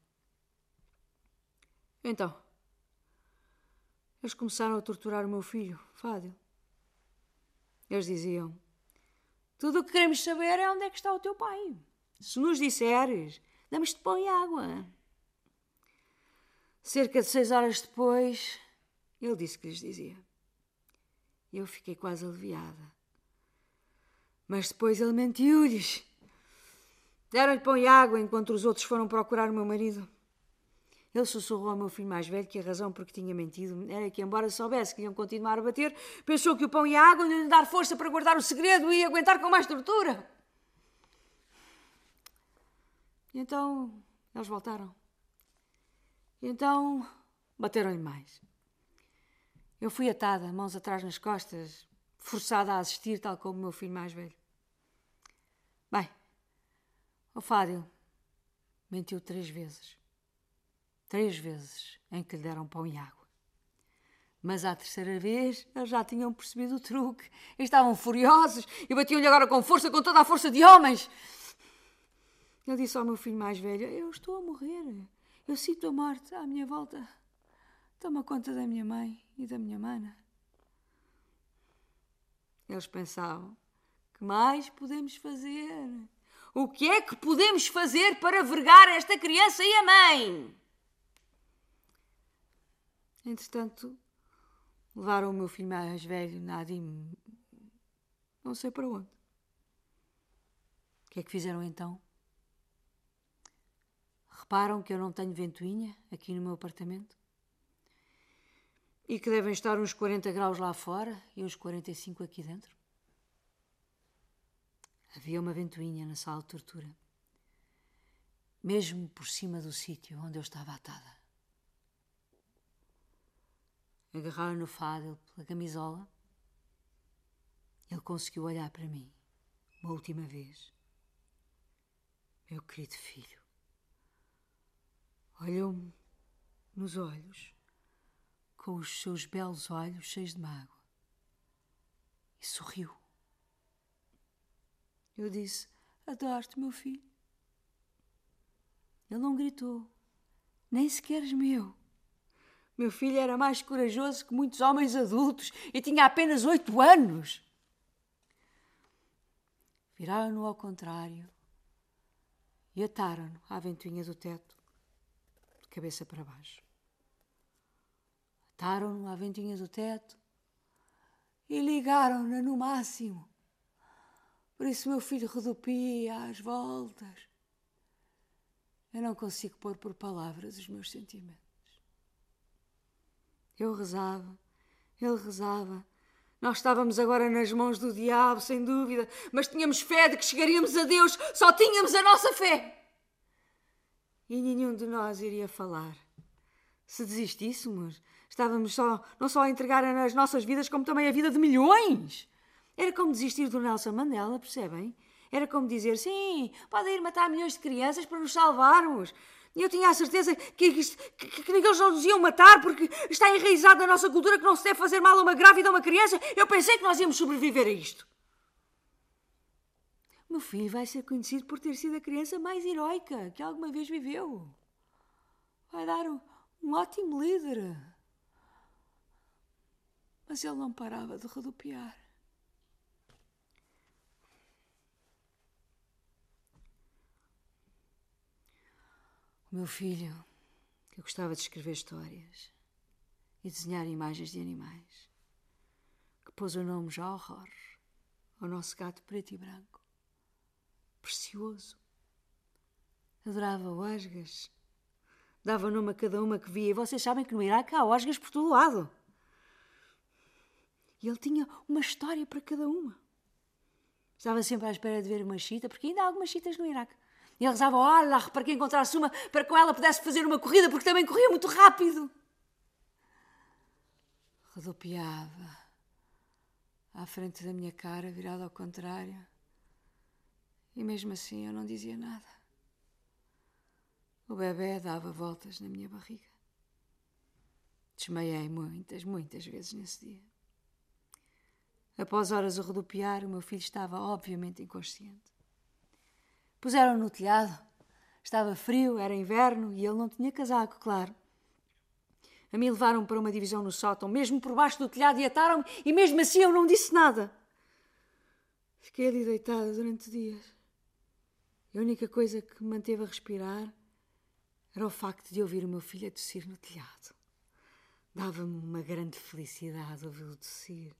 Então, eles começaram a torturar o meu filho, Fádio. Eles diziam: Tudo o que queremos saber é onde é que está o teu pai. Se nos disseres, damos-te pão e água. Cerca de seis horas depois, ele disse que lhes dizia. Eu fiquei quase aliviada. Mas depois ele mentiu-lhes. Deram-lhe pão e água enquanto os outros foram procurar o meu marido. Ele sussurrou ao meu filho mais velho que a razão por que tinha mentido era que, embora soubesse que iam continuar a bater, pensou que o pão e a água iam lhe dar força para guardar o segredo e aguentar com mais tortura. E então eles voltaram. E então bateram-lhe mais. Eu fui atada, mãos atrás nas costas, forçada a assistir, tal como o meu filho mais velho. Bem, o Fádio mentiu três vezes três vezes em que lhe deram pão e água. Mas à terceira vez eles já tinham percebido o truque e estavam furiosos e batiam-lhe agora com força, com toda a força de homens. Ele disse ao meu filho mais velho: Eu estou a morrer. Eu sinto a morte à minha volta. Toma conta da minha mãe e da minha mana. Eles pensavam: Que mais podemos fazer? O que é que podemos fazer para vergar esta criança e a mãe? Entretanto, levaram o meu filho mais velho, Nadim, não sei para onde. O que é que fizeram então? Reparam que eu não tenho ventoinha aqui no meu apartamento? E que devem estar uns 40 graus lá fora e uns 45 aqui dentro? Havia uma ventoinha na sala de tortura, mesmo por cima do sítio onde eu estava atada agarraram no Fadel pela camisola. Ele conseguiu olhar para mim uma última vez. Meu querido filho. Olhou-me nos olhos, com os seus belos olhos cheios de mágoa, e sorriu. Eu disse: Adoro-te, meu filho. Ele não gritou, nem sequer meu. Meu filho era mais corajoso que muitos homens adultos e tinha apenas oito anos. Viraram-no ao contrário e ataram-no à ventoinha do teto, de cabeça para baixo. Ataram-no à ventoinha do teto e ligaram-na no máximo. Por isso meu filho rodopia às voltas. Eu não consigo pôr por palavras os meus sentimentos. Eu rezava, ele rezava. Nós estávamos agora nas mãos do diabo, sem dúvida, mas tínhamos fé de que chegaríamos a Deus, só tínhamos a nossa fé. E nenhum de nós iria falar. Se desistíssemos, estávamos só, não só a entregar as nossas vidas, como também a vida de milhões. Era como desistir do Nelson Mandela, percebem? Era como dizer: sim, pode ir matar milhões de crianças para nos salvarmos. Eu tinha a certeza que, que, que, que eles não nos iam matar porque está enraizado na nossa cultura que não se deve fazer mal a uma grávida ou uma criança. Eu pensei que nós íamos sobreviver a isto. Meu filho vai ser conhecido por ter sido a criança mais heroica que alguma vez viveu. Vai dar um, um ótimo líder. Mas ele não parava de rodopiar. O meu filho, que gostava de escrever histórias e desenhar imagens de animais, que pôs o nome já horror ao nosso gato preto e branco, precioso. Adorava osgas, dava nome a cada uma que via, e vocês sabem que no Iraque há osgas por todo lado. E ele tinha uma história para cada uma. Estava sempre à espera de ver uma chita, porque ainda há algumas chitas no Iraque. E ele rezava Allah para que encontrasse uma para que ela pudesse fazer uma corrida, porque também corria muito rápido. Rodopiava à frente da minha cara, virada ao contrário. E mesmo assim eu não dizia nada. O bebê dava voltas na minha barriga. Desmaiei muitas, muitas vezes nesse dia. Após horas a rodopiar, o meu filho estava obviamente inconsciente. Puseram-no no telhado. Estava frio, era inverno e ele não tinha casaco, claro. A mim levaram para uma divisão no sótão, mesmo por baixo do telhado, e ataram-me, e mesmo assim eu não disse nada. Fiquei ali deitada durante dias. E a única coisa que me manteve a respirar era o facto de ouvir o meu filho a tossir no telhado. Dava-me uma grande felicidade ouvi-lo tossir.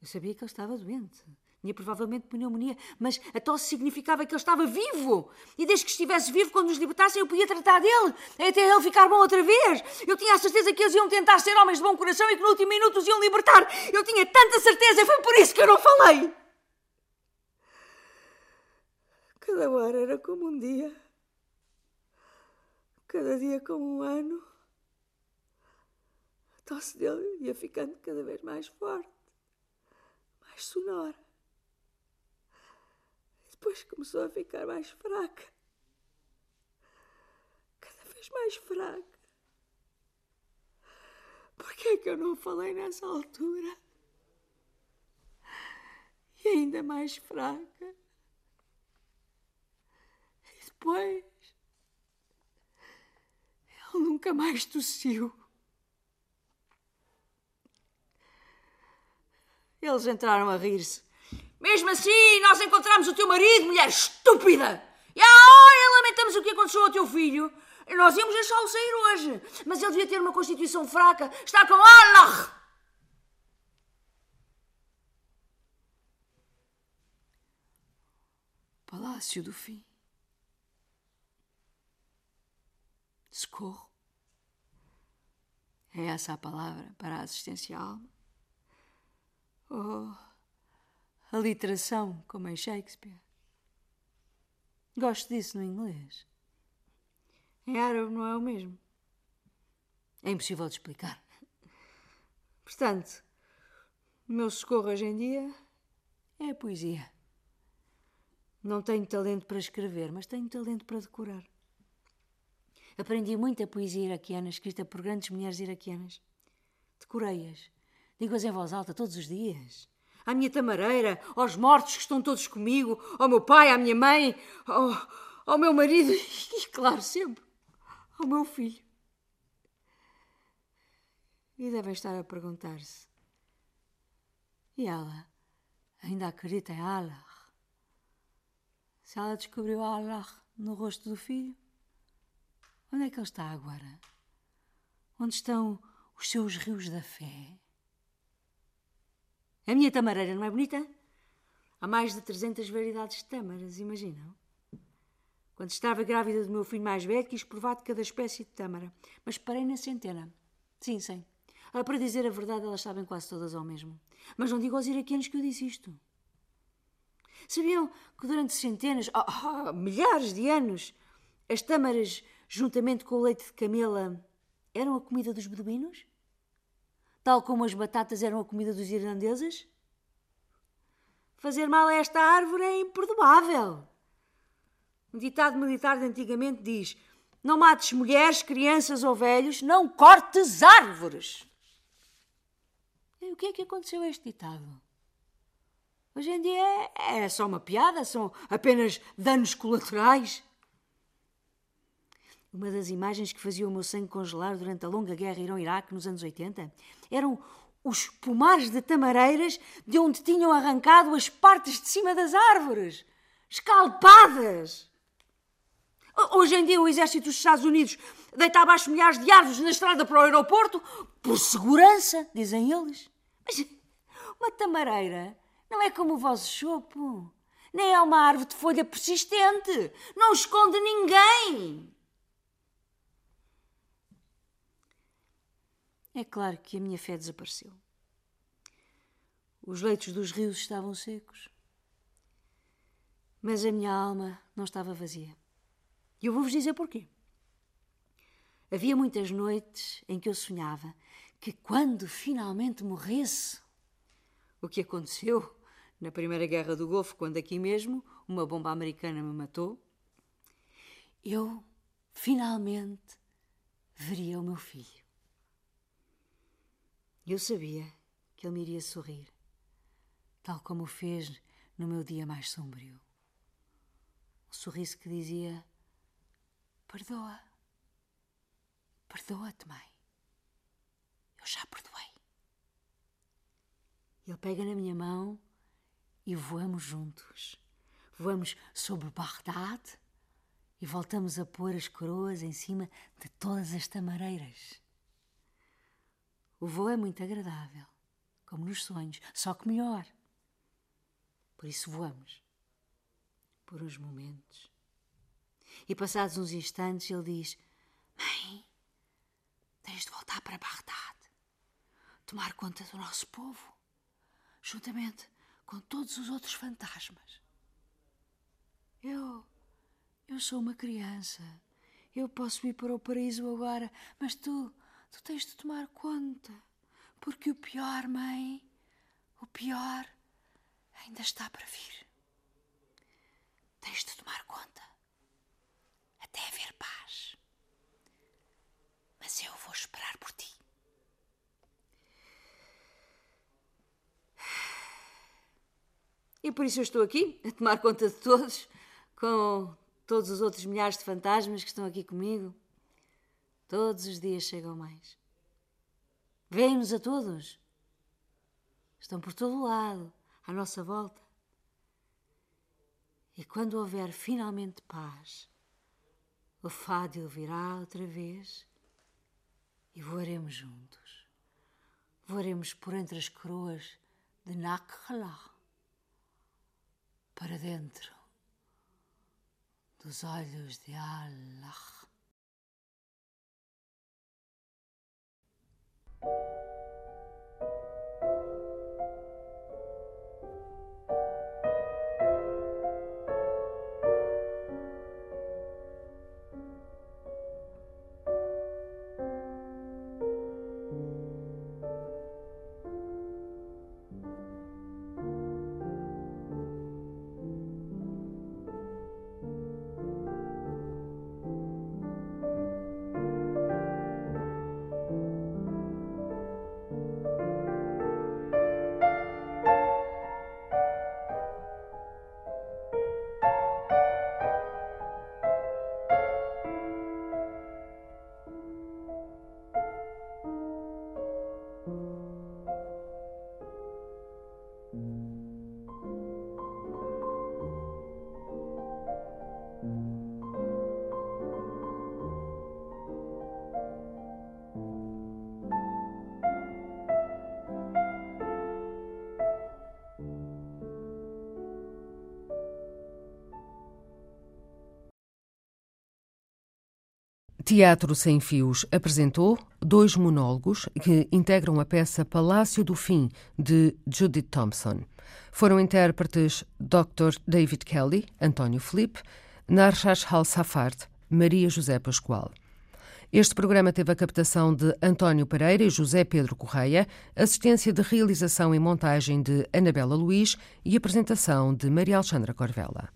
Eu sabia que ele estava doente. Tinha provavelmente pneumonia, mas a tosse significava que ele estava vivo. E desde que estivesse vivo, quando nos libertassem, eu podia tratar dele, até ele ficar bom outra vez. Eu tinha a certeza que eles iam tentar ser homens de bom coração e que no último minuto os iam libertar. Eu tinha tanta certeza e foi por isso que eu não falei. Cada hora era como um dia, cada dia como um ano. A tosse dele ia ficando cada vez mais forte, mais sonora. Depois começou a ficar mais fraca. Cada vez mais fraca. Por que é que eu não falei nessa altura? E ainda mais fraca. E depois. Ele nunca mais tossiu. Eles entraram a rir-se. Mesmo assim, nós encontramos o teu marido, mulher estúpida! E agora lamentamos o que aconteceu ao teu filho. Nós íamos deixá-lo sair hoje, mas ele devia ter uma constituição fraca. Está com Allah! Palácio do Fim. Socorro. É essa a palavra para a assistência à alma? Oh a literação, como em Shakespeare. Gosto disso no inglês. Em árabe não é o mesmo. É impossível de explicar. Portanto, o meu socorro hoje em dia é a poesia. Não tenho talento para escrever, mas tenho talento para decorar. Aprendi muita poesia iraquiana escrita por grandes mulheres iraquianas. Decorei-as. Digo-as em voz alta todos os dias à minha tamareira, aos mortos que estão todos comigo, ao meu pai, à minha mãe, ao, ao meu marido e, claro, sempre ao meu filho. E devem estar a perguntar-se: e ela ainda acredita em Allah? Se ela descobriu Allah no rosto do filho, onde é que ele está agora? Onde estão os seus rios da fé? A minha tamareira não é bonita? Há mais de 300 variedades de tâmaras, imaginam? Quando estava grávida do meu filho mais velho, quis provar de cada espécie de tâmara, mas parei na centena. Sim, sim. Ah, para dizer a verdade, elas sabem quase todas ao mesmo. Mas não digo aos iraquianos que eu disse isto. Sabiam que durante centenas, oh, oh, milhares de anos, as tâmaras, juntamente com o leite de camela, eram a comida dos beduínos? Tal como as batatas eram a comida dos irlandeses? Fazer mal a esta árvore é imperdoável. Um ditado militar de antigamente diz: Não mates mulheres, crianças ou velhos, não cortes árvores. E o que é que aconteceu a este ditado? Hoje em dia é, é só uma piada, são apenas danos colaterais. Uma das imagens que fazia o meu sangue congelar durante a longa guerra Irão-Iraque nos anos 80 eram os pomares de tamareiras de onde tinham arrancado as partes de cima das árvores, escalpadas. Hoje em dia, o exército dos Estados Unidos deita abaixo milhares de árvores na estrada para o aeroporto por segurança, dizem eles. Mas uma tamareira não é como o vosso chopo. Nem é uma árvore de folha persistente. Não esconde ninguém. É claro que a minha fé desapareceu. Os leitos dos rios estavam secos. Mas a minha alma não estava vazia. E eu vou-vos dizer porquê. Havia muitas noites em que eu sonhava que quando finalmente morresse, o que aconteceu na Primeira Guerra do Golfo, quando aqui mesmo uma bomba americana me matou, eu finalmente veria o meu filho. Eu sabia que ele me iria sorrir, tal como o fez no meu dia mais sombrio. Um sorriso que dizia: Perdoa. Perdoa-te, mãe. Eu já perdoei. Ele pega na minha mão e voamos juntos. Voamos sobre Bagdad e voltamos a pôr as coroas em cima de todas as tamareiras. O voo é muito agradável, como nos sonhos, só que melhor. Por isso voamos. Por uns momentos e passados uns instantes ele diz: Mãe, tens de voltar para Bagdad, tomar conta do nosso povo, juntamente com todos os outros fantasmas. Eu. Eu sou uma criança. Eu posso ir para o paraíso agora, mas tu. Tu tens de tomar conta. Porque o pior, mãe, o pior ainda está para vir. Tens de tomar conta até haver paz. Mas eu vou esperar por ti. E por isso eu estou aqui, a tomar conta de todos, com todos os outros milhares de fantasmas que estão aqui comigo. Todos os dias chegam mais. Vêm-nos a todos. Estão por todo lado, à nossa volta. E quando houver finalmente paz, o fado virá outra vez e voaremos juntos. Voaremos por entre as coroas de Nakhala para dentro dos olhos de Allah. Thank you. Teatro Sem Fios apresentou dois monólogos que integram a peça Palácio do Fim, de Judith Thompson. Foram intérpretes Dr. David Kelly, António Felipe, Narshash Hal Safard, Maria José Pascoal. Este programa teve a captação de António Pereira e José Pedro Correia, assistência de realização e montagem de Anabela Luiz e apresentação de Maria Alexandra Corvella.